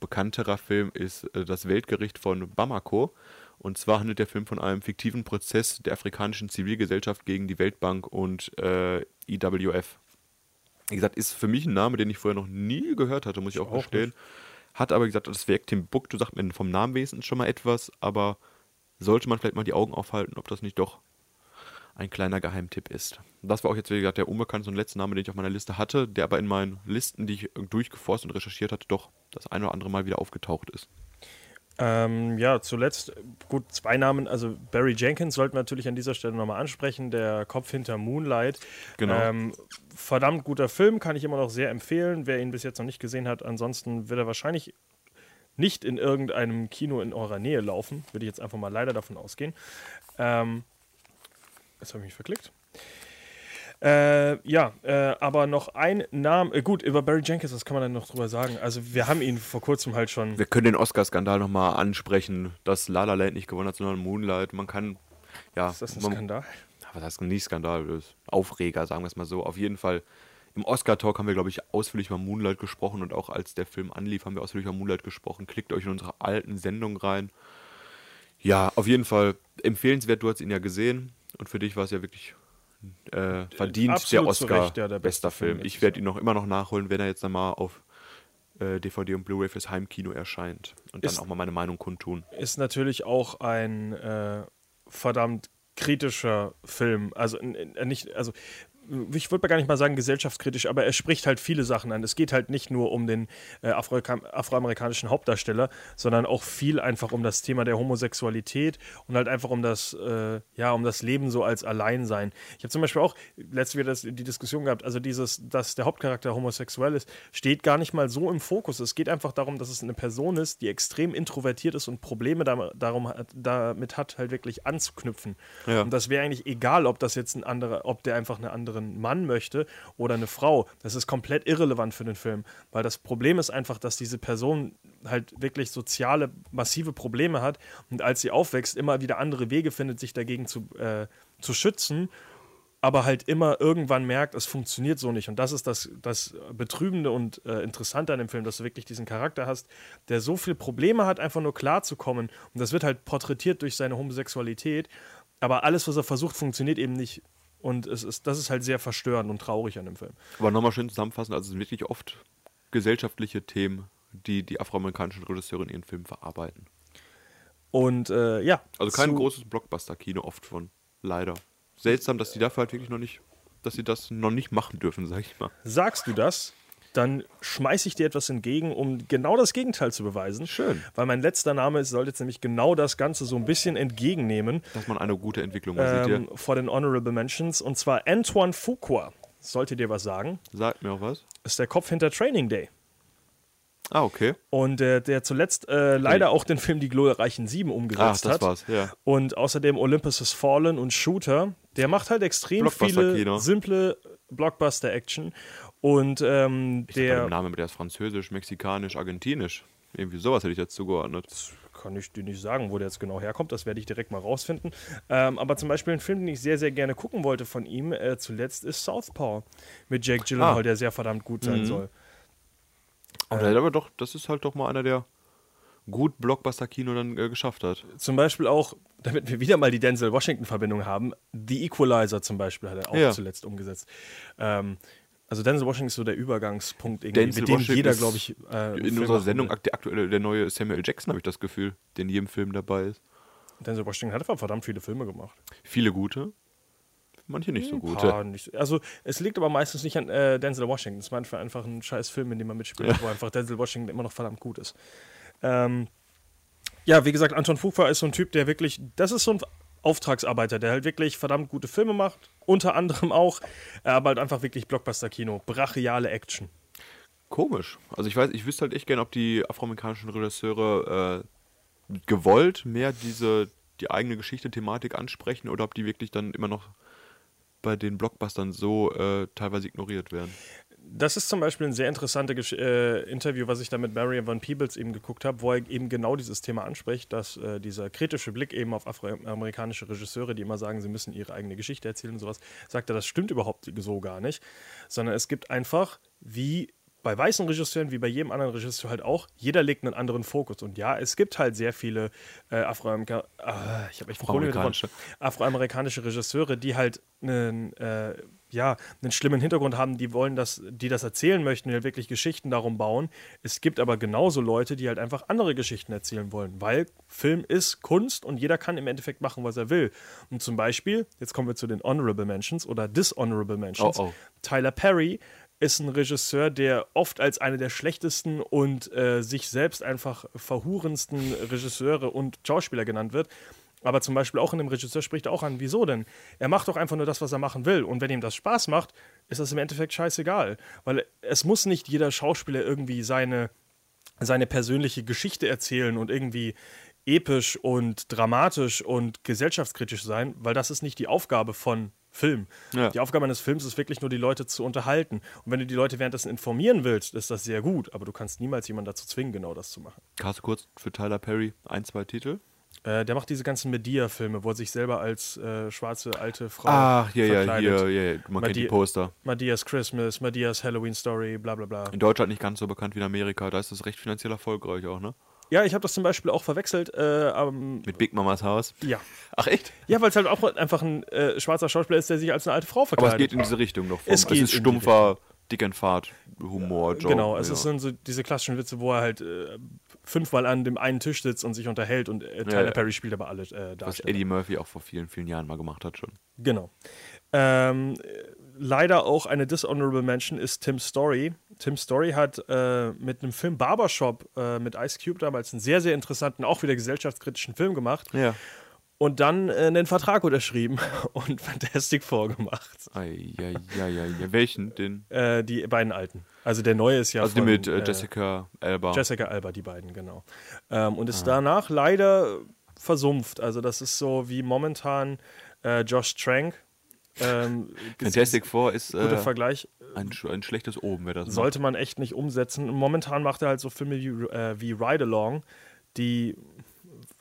bekannterer Film ist äh, Das Weltgericht von Bamako. Und zwar handelt der Film von einem fiktiven Prozess der afrikanischen Zivilgesellschaft gegen die Weltbank und äh, IWF. Wie gesagt, ist für mich ein Name, den ich vorher noch nie gehört hatte, muss ich auch auch gestehen. Hat aber gesagt, das Werk Timbuktu sagt mir vom Namen wenigstens schon mal etwas, aber sollte man vielleicht mal die Augen aufhalten, ob das nicht doch ein kleiner Geheimtipp ist. Das war auch jetzt, wie gesagt, der unbekannteste und letzte Name, den ich auf meiner Liste hatte, der aber in meinen Listen, die ich durchgeforstet und recherchiert hatte, doch das eine oder andere Mal wieder aufgetaucht ist. Ähm, ja, zuletzt, gut, zwei Namen. Also Barry Jenkins sollten wir natürlich an dieser Stelle nochmal ansprechen. Der Kopf hinter Moonlight. Genau. Ähm, verdammt guter Film, kann ich immer noch sehr empfehlen. Wer ihn bis jetzt noch nicht gesehen hat, ansonsten wird er wahrscheinlich nicht in irgendeinem Kino in eurer Nähe laufen. Würde ich jetzt einfach mal leider davon ausgehen. Ähm, jetzt habe ich mich verklickt. Äh, ja, äh, aber noch ein Name. Äh, gut, über Barry Jenkins, was kann man denn noch drüber sagen? Also, wir haben ihn vor kurzem halt schon. Wir können den Oscar-Skandal nochmal ansprechen, dass La La Land nicht gewonnen hat, sondern Moonlight. Man kann, ja, Ist das ein man, Skandal? was heißt nicht Skandal, das ist Aufreger, sagen wir es mal so. Auf jeden Fall, im Oscar-Talk haben wir, glaube ich, ausführlich über Moonlight gesprochen und auch als der Film anlief, haben wir ausführlich über Moonlight gesprochen. Klickt euch in unsere alten Sendungen rein. Ja, auf jeden Fall empfehlenswert, du hast ihn ja gesehen und für dich war es ja wirklich äh, verdient absolut der Oscar Recht, ja, der bester beste Film Film. Ich werde ihn noch immer noch nachholen, wenn er jetzt einmal auf äh, DVD und Blu-ray fürs Heimkino erscheint und dann Ist- auch mal meine Meinung kundtun. ist natürlich auch ein äh, verdammt kritischer Film. Also nicht, also ich würde gar nicht mal sagen gesellschaftskritisch, aber er spricht halt viele Sachen an. Es geht halt nicht nur um den äh, Afroamerika- afroamerikanischen Hauptdarsteller, sondern auch viel einfach um das Thema der Homosexualität und halt einfach um das, äh, ja, um das Leben so als Alleinsein. Ich habe zum Beispiel auch letztes wieder die Diskussion gehabt, also dieses, dass der Hauptcharakter homosexuell ist, steht gar nicht mal so im Fokus. Es geht einfach darum, dass es eine Person ist, die extrem introvertiert ist und Probleme dam- darum damit hat, halt wirklich anzuknüpfen. Ja. Und das wäre eigentlich egal, ob das jetzt ein anderer, ob der einfach einen anderen Mann möchte oder eine Frau. Das ist komplett irrelevant für den Film, weil das Problem ist einfach, dass diese Person halt wirklich soziale, massive Probleme hat und als sie aufwächst, immer wieder andere Wege findet, sich dagegen zu, äh, zu schützen aber halt immer irgendwann merkt, es funktioniert so nicht. Und das ist das, das Betrübende und äh, Interessante an dem Film, dass du wirklich diesen Charakter hast, der so viele Probleme hat, einfach nur klarzukommen. Und das wird halt porträtiert durch seine Homosexualität. Aber alles, was er versucht, funktioniert eben nicht. Und es ist, das ist halt sehr verstörend und traurig an dem Film. Aber nochmal schön zusammenfassend, also es sind wirklich oft gesellschaftliche Themen, die die afroamerikanischen Regisseure in ihren Filmen verarbeiten. Und äh, ja. Also kein großes Blockbuster-Kino oft von, leider. Seltsam, dass die dafür halt wirklich noch nicht, dass sie das noch nicht machen dürfen, sag ich mal. Sagst du das, dann schmeiße ich dir etwas entgegen, um genau das Gegenteil zu beweisen. Schön. Weil mein letzter Name ist, sollte jetzt nämlich genau das Ganze so ein bisschen entgegennehmen. Dass man eine gute Entwicklung ähm, vor den Honorable Mentions. Und zwar Antoine Fuqua. Sollte dir was sagen? Sagt mir auch was. Ist der Kopf hinter Training Day. Ah, okay. Und äh, der zuletzt äh, leider auch den Film Die glorreichen Sieben umgesetzt das hat. war's, ja. Und außerdem Olympus Has Fallen und Shooter. Der macht halt extrem viele simple Blockbuster-Action. Und ähm, der mit der ist französisch, mexikanisch, argentinisch. Irgendwie sowas hätte ich jetzt zugeordnet. kann ich dir nicht sagen, wo der jetzt genau herkommt. Das werde ich direkt mal rausfinden. Ähm, aber zum Beispiel ein Film, den ich sehr, sehr gerne gucken wollte von ihm, äh, zuletzt ist Southpaw mit Jake Gyllenhaal, Ah. der sehr verdammt gut sein Mhm. soll. Aber, hat aber doch, das ist halt doch mal einer, der gut Blockbuster-Kino dann äh, geschafft hat. Zum Beispiel auch, damit wir wieder mal die Denzel-Washington-Verbindung haben, The Equalizer zum Beispiel hat er auch Ja. zuletzt umgesetzt. Ähm, Also Denzel Washington ist so der Übergangspunkt irgendwie, Denzel mit dem Washington jeder, glaube ich, äh, In Film unserer Sendung der aktuelle, der neue Samuel Jackson, habe ich das Gefühl, der in jedem Film dabei ist. Denzel Washington hat einfach verdammt viele Filme gemacht. Viele gute, manche nicht so Ein gute. paar nicht. Also es liegt aber meistens nicht an äh, Denzel Washington. Es ist manchmal einfach ein scheiß Film, in dem man mitspielt, wo einfach Denzel Washington immer noch verdammt gut ist. Ähm, ja, wie gesagt, Anton Fuqua ist so ein Typ, der wirklich, das ist so ein Auftragsarbeiter, der halt wirklich verdammt gute Filme macht. Unter anderem auch, aber halt einfach wirklich Blockbuster-Kino, brachiale Action. Komisch. Also ich weiß, ich wüsste halt echt gern, ob die afroamerikanischen Regisseure äh, gewollt mehr diese die eigene Geschichte, Thematik ansprechen oder ob die wirklich dann immer noch bei den Blockbustern so äh, teilweise ignoriert werden. Das ist zum Beispiel ein sehr interessantes äh, Interview, was ich da mit Marion Van Peebles eben geguckt habe, wo er eben genau dieses Thema anspricht, dass äh, dieser kritische Blick eben auf afroamerikanische Regisseure, die immer sagen, sie müssen ihre eigene Geschichte erzählen und sowas, sagt er, das stimmt überhaupt so gar nicht, sondern es gibt einfach, wie bei weißen Regisseuren, wie bei jedem anderen Regisseur halt auch, jeder legt einen anderen Fokus. Und ja, es gibt halt sehr viele äh, Afroamerika ah, ich echt. Afroamerikanische. afroamerikanische Regisseure, die halt einen, äh, ja, einen schlimmen Hintergrund haben, die wollen, dass die das erzählen möchten, die halt wirklich Geschichten darum bauen. Es gibt aber genauso Leute, die halt einfach andere Geschichten erzählen wollen, weil Film ist Kunst und jeder kann im Endeffekt machen, was er will. Und zum Beispiel, jetzt kommen wir zu den Honorable Mentions oder Dishonorable Mentions. Oh, oh. Tyler Perry ist ein Regisseur, der oft als einer der schlechtesten und äh, sich selbst einfach verhurendsten Regisseure und Schauspieler genannt wird. Aber zum Beispiel auch in dem Regisseur spricht er auch an, wieso denn? Er macht doch einfach nur das, was er machen will. Und wenn ihm das Spaß macht, ist das im Endeffekt scheißegal. Weil es muss nicht jeder Schauspieler irgendwie seine, seine persönliche Geschichte erzählen und irgendwie episch und dramatisch und gesellschaftskritisch sein, weil das ist nicht die Aufgabe von Film. Ja. Die Aufgabe eines Films ist wirklich nur, die Leute zu unterhalten. Und wenn du die Leute währenddessen informieren willst, ist das sehr gut, aber du kannst niemals jemanden dazu zwingen, genau das zu machen. Hast du kurz für Tyler Perry ein, zwei Titel? Äh, der macht diese ganzen Medea-Filme, wo er sich selber als äh, schwarze alte Frau Ach, ja, ja, hier, ja, ja, man kennt die Madi- Poster. Medias Christmas, Medias Halloween Story, bla bla bla. In Deutschland nicht ganz so bekannt wie in Amerika, da ist das recht finanziell erfolgreich auch, ne? Ja, ich habe das zum Beispiel auch verwechselt. Äh, ähm, Mit Big Mamas Haus. ja. Ach echt? Ja, weil es halt auch einfach ein äh, schwarzer Schauspieler ist, der sich als eine alte Frau Aber verkleidet. es geht in diese Richtung noch. Es es geht ist stumpfer Dick and Fart Humor, Joke. Genau, es ja. ist sind so diese klassischen Witze, wo er halt äh, fünfmal an dem einen Tisch sitzt und sich unterhält und äh, Tyler ja. Perry spielt aber alle äh, Was. Eddie Murphy auch vor vielen, vielen Jahren mal gemacht hat schon. Genau. Ähm, äh, leider auch eine Dishonorable Mention ist Tim Story. Tim Story hat äh, mit einem Film Barbershop äh, mit Ice Cube damals einen sehr, sehr interessanten, auch wieder gesellschaftskritischen Film gemacht Ja. und dann äh, einen Vertrag unterschrieben und Fantastic Four gemacht. Ja, ja, ja, ja. Welchen? Den? Äh, die beiden alten. Also der neue ist ja also von, mit äh, äh, Jessica Alba. Jessica Alba, die beiden, genau. Ähm, und Ah. ist danach leider versumpft. Also das ist so wie momentan Josh Trank. Ähm, Fantastic Four ist Guter äh, Vergleich. ein, ein schlechtes Oben, wer das Sollte man echt nicht umsetzen. Momentan macht er halt so Filme wie, äh, wie Ride Along, die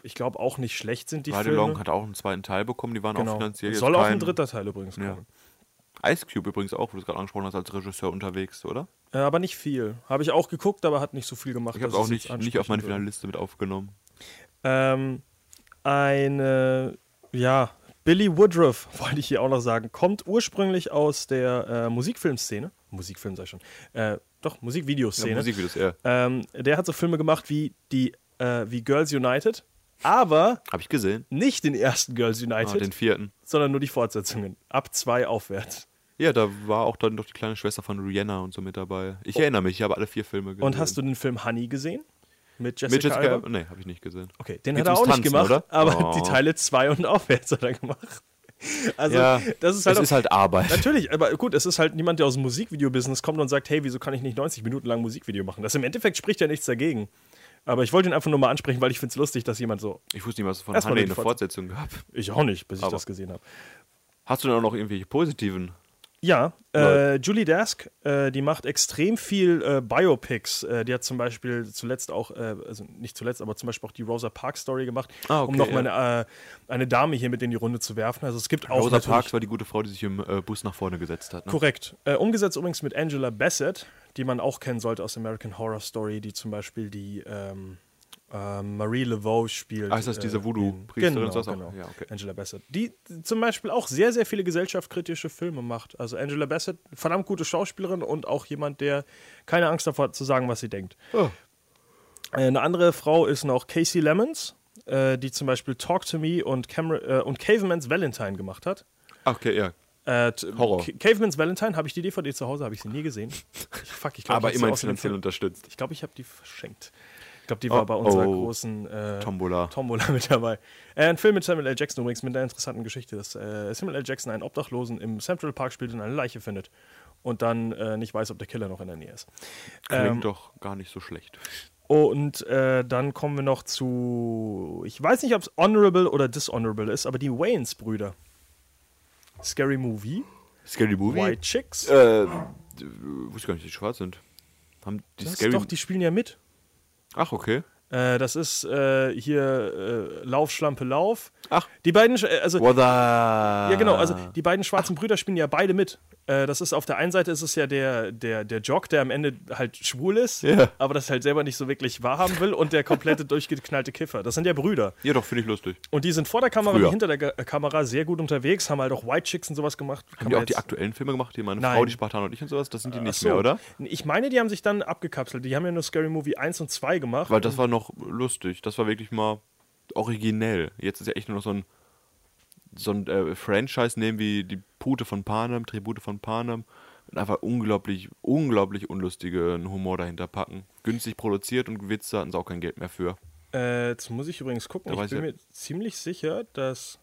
ich glaube auch nicht schlecht sind, die macht. Ride Filme. Along hat auch einen zweiten Teil bekommen, die waren auch genau. finanziell jetzt Soll auch kein, ein dritter Teil übrigens Ja. kommen. Ice Cube übrigens auch, wo du es gerade angesprochen hast, als Regisseur unterwegs, oder? Äh, aber nicht viel. Habe ich auch geguckt, aber hat nicht so viel gemacht. Ich habe es auch nicht, nicht auf meine. Finalliste mit aufgenommen. Ähm, eine, ja, Billy Woodruff, wollte ich hier auch noch sagen, kommt ursprünglich aus der äh, Musikfilmszene. Musikfilm sei schon. Äh, doch, Musikvideoszene. Ja, Musikvideos, ja. ähm, der hat so Filme gemacht wie, die, äh, wie Girls United, aber Habe ich gesehen. nicht den ersten Girls Ah, United, den vierten. sondern nur die Fortsetzungen. Ab zwei aufwärts. Ja, da war auch dann doch die kleine Schwester von Rihanna und so mit dabei. Ich erinnere mich, ich habe alle vier Filme gesehen. Und hast du den Film Honey gesehen? Mit Jessica, mit Jessica Alba? Nee, habe ich nicht gesehen. Okay, den Geht's hat er auch ums nicht Tanzen, gemacht, oder? aber Oh. die Teile 2 und aufwärts hat er gemacht. Also, ja, das ist halt es auch, ist halt Arbeit. Natürlich, aber gut, es ist halt niemand, der aus dem Musikvideo-Business kommt und sagt, hey, wieso kann ich nicht 90 Minuten lang Musikvideo machen? Das im Endeffekt spricht ja nichts dagegen. Aber ich wollte ihn einfach nur mal ansprechen, weil ich finde es lustig, dass jemand so, Ich wusste nicht, was es von die eine Fortse- Fortsetzung gab. ich auch nicht, bis ich Aber- das gesehen habe. Hast du denn auch noch irgendwelche positiven? Ja, äh. Julie Dask, äh, die macht extrem viel äh, Biopics. Äh, die hat zum Beispiel zuletzt auch, äh, also nicht zuletzt, aber zum Beispiel auch die Rosa Parks Story gemacht, Ah, okay, um nochmal eine, äh, eine Dame hier mit in die Runde zu werfen. Also es gibt auch Rosa Parks war die gute Frau, die sich im Bus nach vorne gesetzt hat. Ne? Korrekt. Umgesetzt übrigens mit Angela Bassett, die man auch kennen sollte aus American Horror Story, die zum Beispiel die, ähm, Ähm, Marie Laveau spielt. Ah, ist das diese Voodoo-Priesterin Genau, auch? genau. Ja, okay. Angela Bassett. Die zum Beispiel auch sehr, sehr viele gesellschaftskritische Filme macht. Also Angela Bassett, verdammt gute Schauspielerin und auch jemand, der keine Angst davor hat zu sagen, was sie denkt. Oh. Äh, Eine andere Frau ist noch Casey Lemons, äh, die zum Beispiel Talk to Me und, Camera, äh, und Caveman's Valentine gemacht hat. Ach, okay, ja. Äh, Horror. Ca- Caveman's Valentine habe ich die DVD zu Hause, habe ich sie nie gesehen. Ich, fuck, ich glaub, Aber ich immerhin finanziell unterstützt. Ich glaube, ich habe die verschenkt. Ich glaube, die war Oh, bei unserer oh. großen äh, Tombola. Tombola mit dabei. Äh, ein Film mit Samuel L. Jackson übrigens mit einer interessanten Geschichte, dass äh, Samuel L. Jackson einen Obdachlosen im Central Park spielt und eine Leiche findet und dann äh, nicht weiß, ob der Killer noch in der Nähe ist. Klingt Ähm, doch gar nicht so schlecht. Und äh, dann kommen wir noch zu, ich weiß nicht, ob es honorable oder dishonorable ist, aber die Wayans-Brüder. Scary Movie, Scary Movie? White Chicks. Äh, wusste gar nicht, dass die schwarz sind. Haben die das Scary doch, die spielen ja mit. Ach, okay. Äh, das ist äh, hier äh, Lauf, Schlampe, Lauf. Ach. Die beiden, äh, also the... Ja, genau. Also die beiden schwarzen Brüder spielen ja beide mit. Äh, das ist auf der einen Seite ist es ja der, der, der Jock, der am Ende halt schwul ist, Ja. aber das halt selber nicht so wirklich wahrhaben will und der komplette durchgeknallte Kiffer. Das sind ja Brüder. Ja, doch, finde ich lustig. Und die sind vor der Kamera Früher. wie hinter der Ga- Kamera sehr gut unterwegs, haben halt auch White Chicks und sowas gemacht. Kann Haben die man auch die aktuellen Filme gemacht, die meine Nein. Frau, die Spartaner und ich und sowas? Das sind die Ach nicht so. mehr, oder? Ich meine, die haben sich dann abgekapselt. Die haben ja nur Scary Movie 1 und 2 gemacht. Weil das war noch lustig. Das war wirklich mal originell. Jetzt ist ja echt nur noch so ein, so ein äh, Franchise nehmen wie die Pute von Panem, Tribute von Panem und einfach unglaublich, unglaublich unlustigen Humor dahinter packen. Günstig produziert und Witze hatten sie auch kein Geld mehr für. Äh, jetzt muss ich übrigens gucken. Da Ich bin ich- mir ziemlich sicher, dass.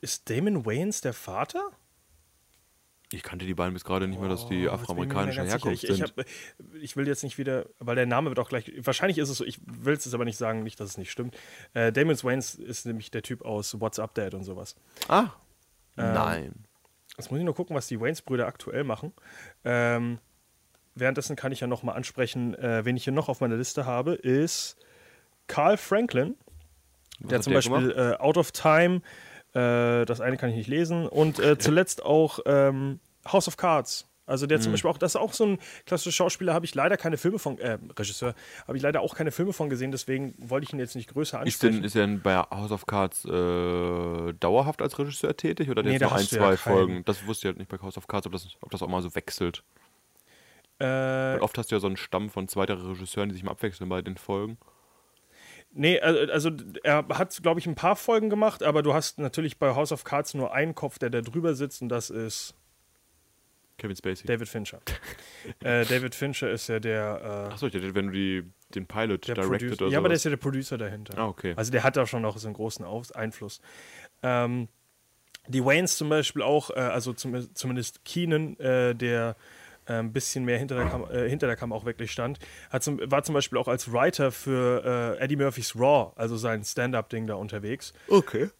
Ist Damon Wayans der Vater? Ich kannte die beiden bis gerade nicht mehr, dass die Oh, ich ganz Herkunft sind. Ich, ich, hab, ich will jetzt nicht wieder, weil der Name wird auch gleich. Wahrscheinlich ist es so, ich will es jetzt aber nicht sagen, nicht, dass es nicht stimmt. Äh, Damon Wayans ist nämlich der Typ aus What's Up Dad und sowas. ah, Ähm, nein. Jetzt muss ich nur gucken, was die Wayans-Brüder aktuell machen. Ähm, währenddessen kann ich ja noch mal ansprechen, äh, wen ich hier noch auf meiner Liste habe, ist Carl Franklin. Der hat zum der Beispiel äh, Out of Time, äh, das eine kann ich nicht lesen, und äh, zuletzt auch ähm, House of Cards. Also der zum Mhm. Beispiel auch, das ist auch so ein klassischer Schauspieler, habe ich leider keine Filme von, äh, Regisseur, habe ich leider auch keine Filme von gesehen, deswegen wollte ich ihn jetzt nicht größer Ist, denn, ansprechen. ist er denn bei House of Cards äh, dauerhaft als Regisseur tätig oder hat er Nee, jetzt da noch ein, ja zwei keinen. Folgen? Das wusste ich halt nicht bei House of Cards, ob das, ob das auch mal so wechselt. äh, oft hast du ja so einen Stamm von zwei, drei Regisseuren, die sich mal abwechseln bei den Folgen. Nee, äh, also er hat, glaube ich, ein paar Folgen gemacht, aber du hast natürlich bei House of Cards nur einen Kopf, der da drüber sitzt und das ist Kevin Spacey. David Fincher. äh, David Fincher ist ja der, äh, Achso, ich dachte, wenn du die, den Pilot directed Producer. oder Ja, aber der ist ja der Producer dahinter. Ah, okay. Also der hat da schon noch so einen großen Auf Einfluss. Ähm, die Waynes zum Beispiel auch, äh, also zum, zumindest Keenan, äh, der ein bisschen mehr hinter der, Kam äh, hinter der Kamera auch wirklich stand, hat zum, war zum Beispiel auch als Writer für äh, Eddie Murphys Raw, also sein Stand-Up-Ding da unterwegs. Okay.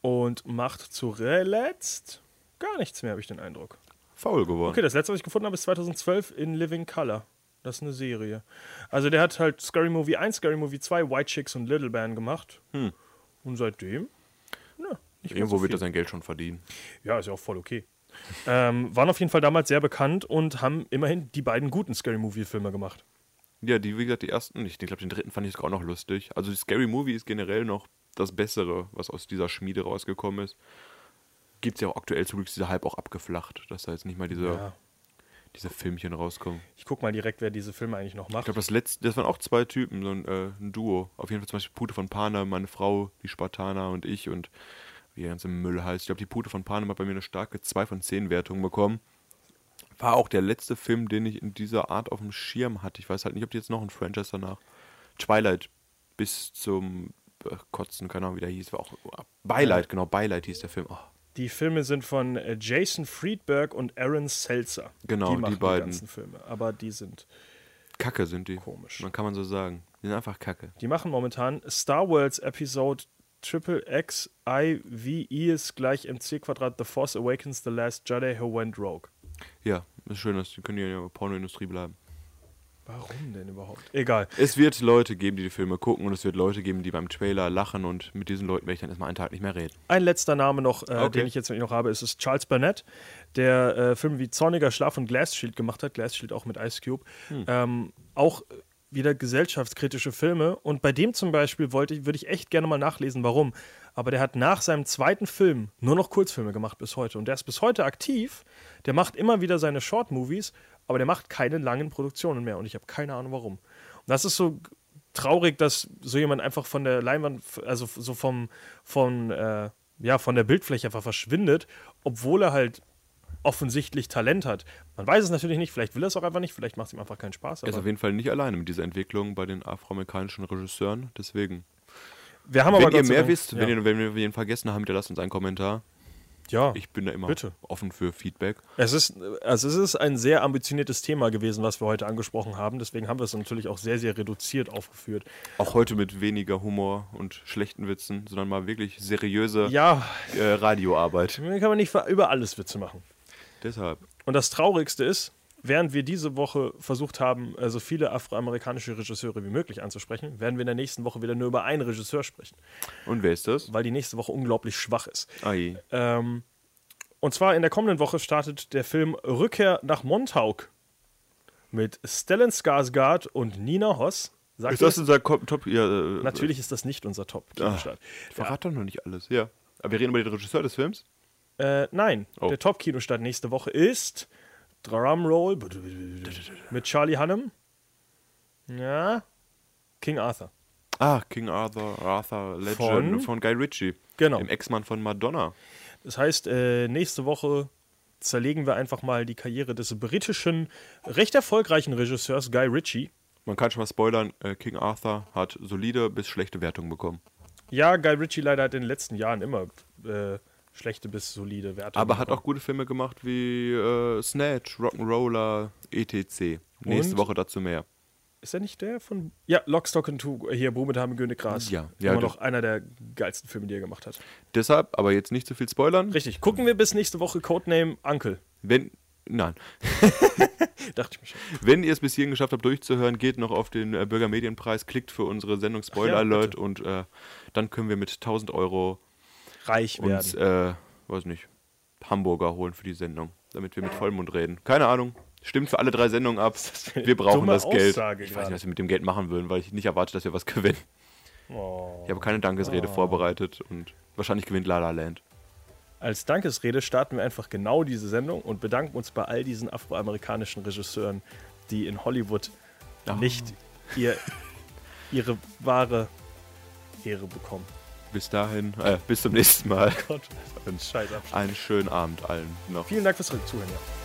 und macht zuletzt gar nichts mehr, habe ich den Eindruck. Faul geworden. Okay, das letzte, was ich gefunden habe, ist 2012 in Living Color. Das ist eine Serie. Also der hat halt Scary Movie 1, Scary Movie 2, White Chicks und Little Band gemacht. Hm. Und seitdem, na, Irgendwo so wird er sein Geld schon verdienen. Ja, ist ja auch voll okay. Ähm, waren auf jeden Fall damals sehr bekannt und haben immerhin die beiden guten Scary Movie-Filme gemacht. Ja, die, wie gesagt, die ersten, ich glaube, den dritten fand ich sogar auch noch lustig. Also, die Scary Movie ist generell noch das Bessere, was aus dieser Schmiede rausgekommen ist. Gibt es ja auch aktuell zum Glück ist dieser Hype auch abgeflacht, dass da jetzt nicht mal diese, Ja. diese Filmchen rauskommen. Ich guck mal direkt, wer diese Filme eigentlich noch Ich macht. glaube, das letzte, das waren auch zwei Typen, so ein, äh, ein Duo. Auf jeden Fall zum Beispiel Pute von Panem, meine Frau, die Spartaner und ich und wie der ganze Müll heißt. Ich glaube, die Pute von Panem hat bei mir eine starke 2 von 10 Wertung bekommen. War auch der letzte Film, den ich in dieser Art auf dem Schirm hatte. Ich weiß halt nicht, ob die jetzt noch ein Franchise danach. Twilight bis zum äh, Kotzen, keine Ahnung, wie der hieß. War auch Beileid, genau, Beileid hieß der Film. Oh, Die Filme sind von äh, Jason Friedberg und Aaron Seltzer. Genau, die die machen beiden. Die ganzen Filme. Aber die sind Kacke sind die. Komisch. Man kann man so sagen. Die sind einfach Kacke. Die machen momentan Star Wars Episode Triple X I V I ist gleich mc Quadrat The Force Awakens The Last Jedi Who Went Rogue. Ja, ist schön, dass die können ja in der Pornoindustrie bleiben. Warum denn überhaupt? Egal. Es wird Leute geben, die die Filme gucken und es wird Leute geben, die beim Trailer lachen und mit diesen Leuten werde ich dann erstmal einen Tag nicht mehr reden. Ein letzter Name noch, äh, Okay. den ich jetzt noch habe, ist, ist Charles Burnett, der äh, Filme wie Zorniger Schlaf und Glass Shield gemacht hat. Glass Shield auch mit Ice Cube. Hm. Ähm, auch wieder gesellschaftskritische Filme. Und bei dem zum Beispiel wollte ich, würde ich echt gerne mal nachlesen, warum. Aber der hat nach seinem zweiten Film nur noch Kurzfilme gemacht bis heute. Und der ist bis heute aktiv. Der macht immer wieder seine Short-Movies, aber der macht keine langen Produktionen mehr. Und ich habe keine Ahnung warum. Und das ist so traurig, dass so jemand einfach von der Leinwand, also so vom, von, äh, ja, von der Bildfläche einfach verschwindet, obwohl er halt offensichtlich Talent hat. Man weiß es natürlich nicht, vielleicht will er es auch einfach nicht, vielleicht macht es ihm einfach keinen Spaß. Er ist auf jeden Fall nicht alleine mit dieser Entwicklung bei den afroamerikanischen Regisseuren, deswegen. wir haben Wenn aber ihr mehr wisst, ja. wenn, ihr, wenn wir ihn vergessen haben, hinterlasst uns einen Kommentar. ja. Ich bin da immer Bitte. offen für Feedback. Es ist, also es ist ein sehr ambitioniertes Thema gewesen, was wir heute angesprochen haben. Deswegen haben wir es natürlich auch sehr, sehr reduziert aufgeführt. Auch heute mit weniger Humor und schlechten Witzen, sondern mal wirklich seriöse Ja, äh, Radioarbeit. kann man nicht über alles Witze machen. Deshalb. Und das Traurigste ist, während wir diese Woche versucht haben, so viele afroamerikanische Regisseure wie möglich anzusprechen, werden wir in der nächsten Woche wieder nur über einen Regisseur sprechen, Und wer ist das? weil die nächste Woche unglaublich schwach ist. Ai. Ähm, und zwar in der kommenden Woche startet der Film Rückkehr nach Montauk mit Stellan Skarsgård und Nina Hoss. Sagt Ist das unser Top? Ja, äh, Natürlich ist das nicht unser Top-Kinostart. Verrat doch noch nicht alles. Ja. Aber wir reden über den Regisseur des Films. Äh, nein, Oh. der Top-Kinostart nächste Woche ist Drumroll mit Charlie Hunnam. Ja, King Arthur. Ah, King Arthur, Arthur Legend Von? von, Guy Ritchie. Genau. Dem Ex-Mann von Madonna. Das heißt, äh, nächste Woche zerlegen wir einfach mal die Karriere des britischen, recht erfolgreichen Regisseurs Guy Ritchie. Man kann schon mal spoilern, äh, King Arthur hat solide bis schlechte Wertungen bekommen. Ja, Guy Ritchie leider hat in den letzten Jahren immer äh, schlechte bis solide Werte. Aber hat auch gute Filme gemacht wie äh, Snatch, Rock'n'Roller, etc. Nächste Und? Woche dazu mehr. Ist er nicht der von. Ja, Lockstock and Two, hier, Brummedam, Göne Gras. Ja, ja, Immer doch. noch einer der geilsten Filme, die er gemacht hat. Deshalb, aber jetzt nicht zu viel spoilern. Richtig. Gucken wir bis nächste Woche Codename Uncle. Wenn, nein. Dachte ich mir schon. Wenn ihr es bis hierhin geschafft habt, durchzuhören, geht noch auf den äh, Bürgermedienpreis, klickt für unsere Sendung Spoiler ja, Alert bitte. und äh, dann können wir mit 1000 Euro Reich werden. uns, äh, weiß nicht, Hamburger holen für die Sendung, damit wir mit Vollmund reden. Keine Ahnung. Stimmt für alle drei Sendungen ab. Wir brauchen das Geld. Aussage ich weiß gerade. nicht, was wir mit dem Geld machen würden, weil ich nicht erwarte, dass wir was gewinnen. Oh. Ich habe keine Dankesrede vorbereitet und wahrscheinlich gewinnt La La Land. Als Dankesrede starten wir einfach genau diese Sendung und bedanken uns bei all diesen afroamerikanischen Regisseuren, die in Hollywood Ah. nicht ihr, ihre wahre Ehre bekommen. Bis dahin, äh, bis zum nächsten Mal. Gott, scheiß Abschluss. Einen schönen Abend allen noch. Vielen Dank fürs Zuhören. Ja.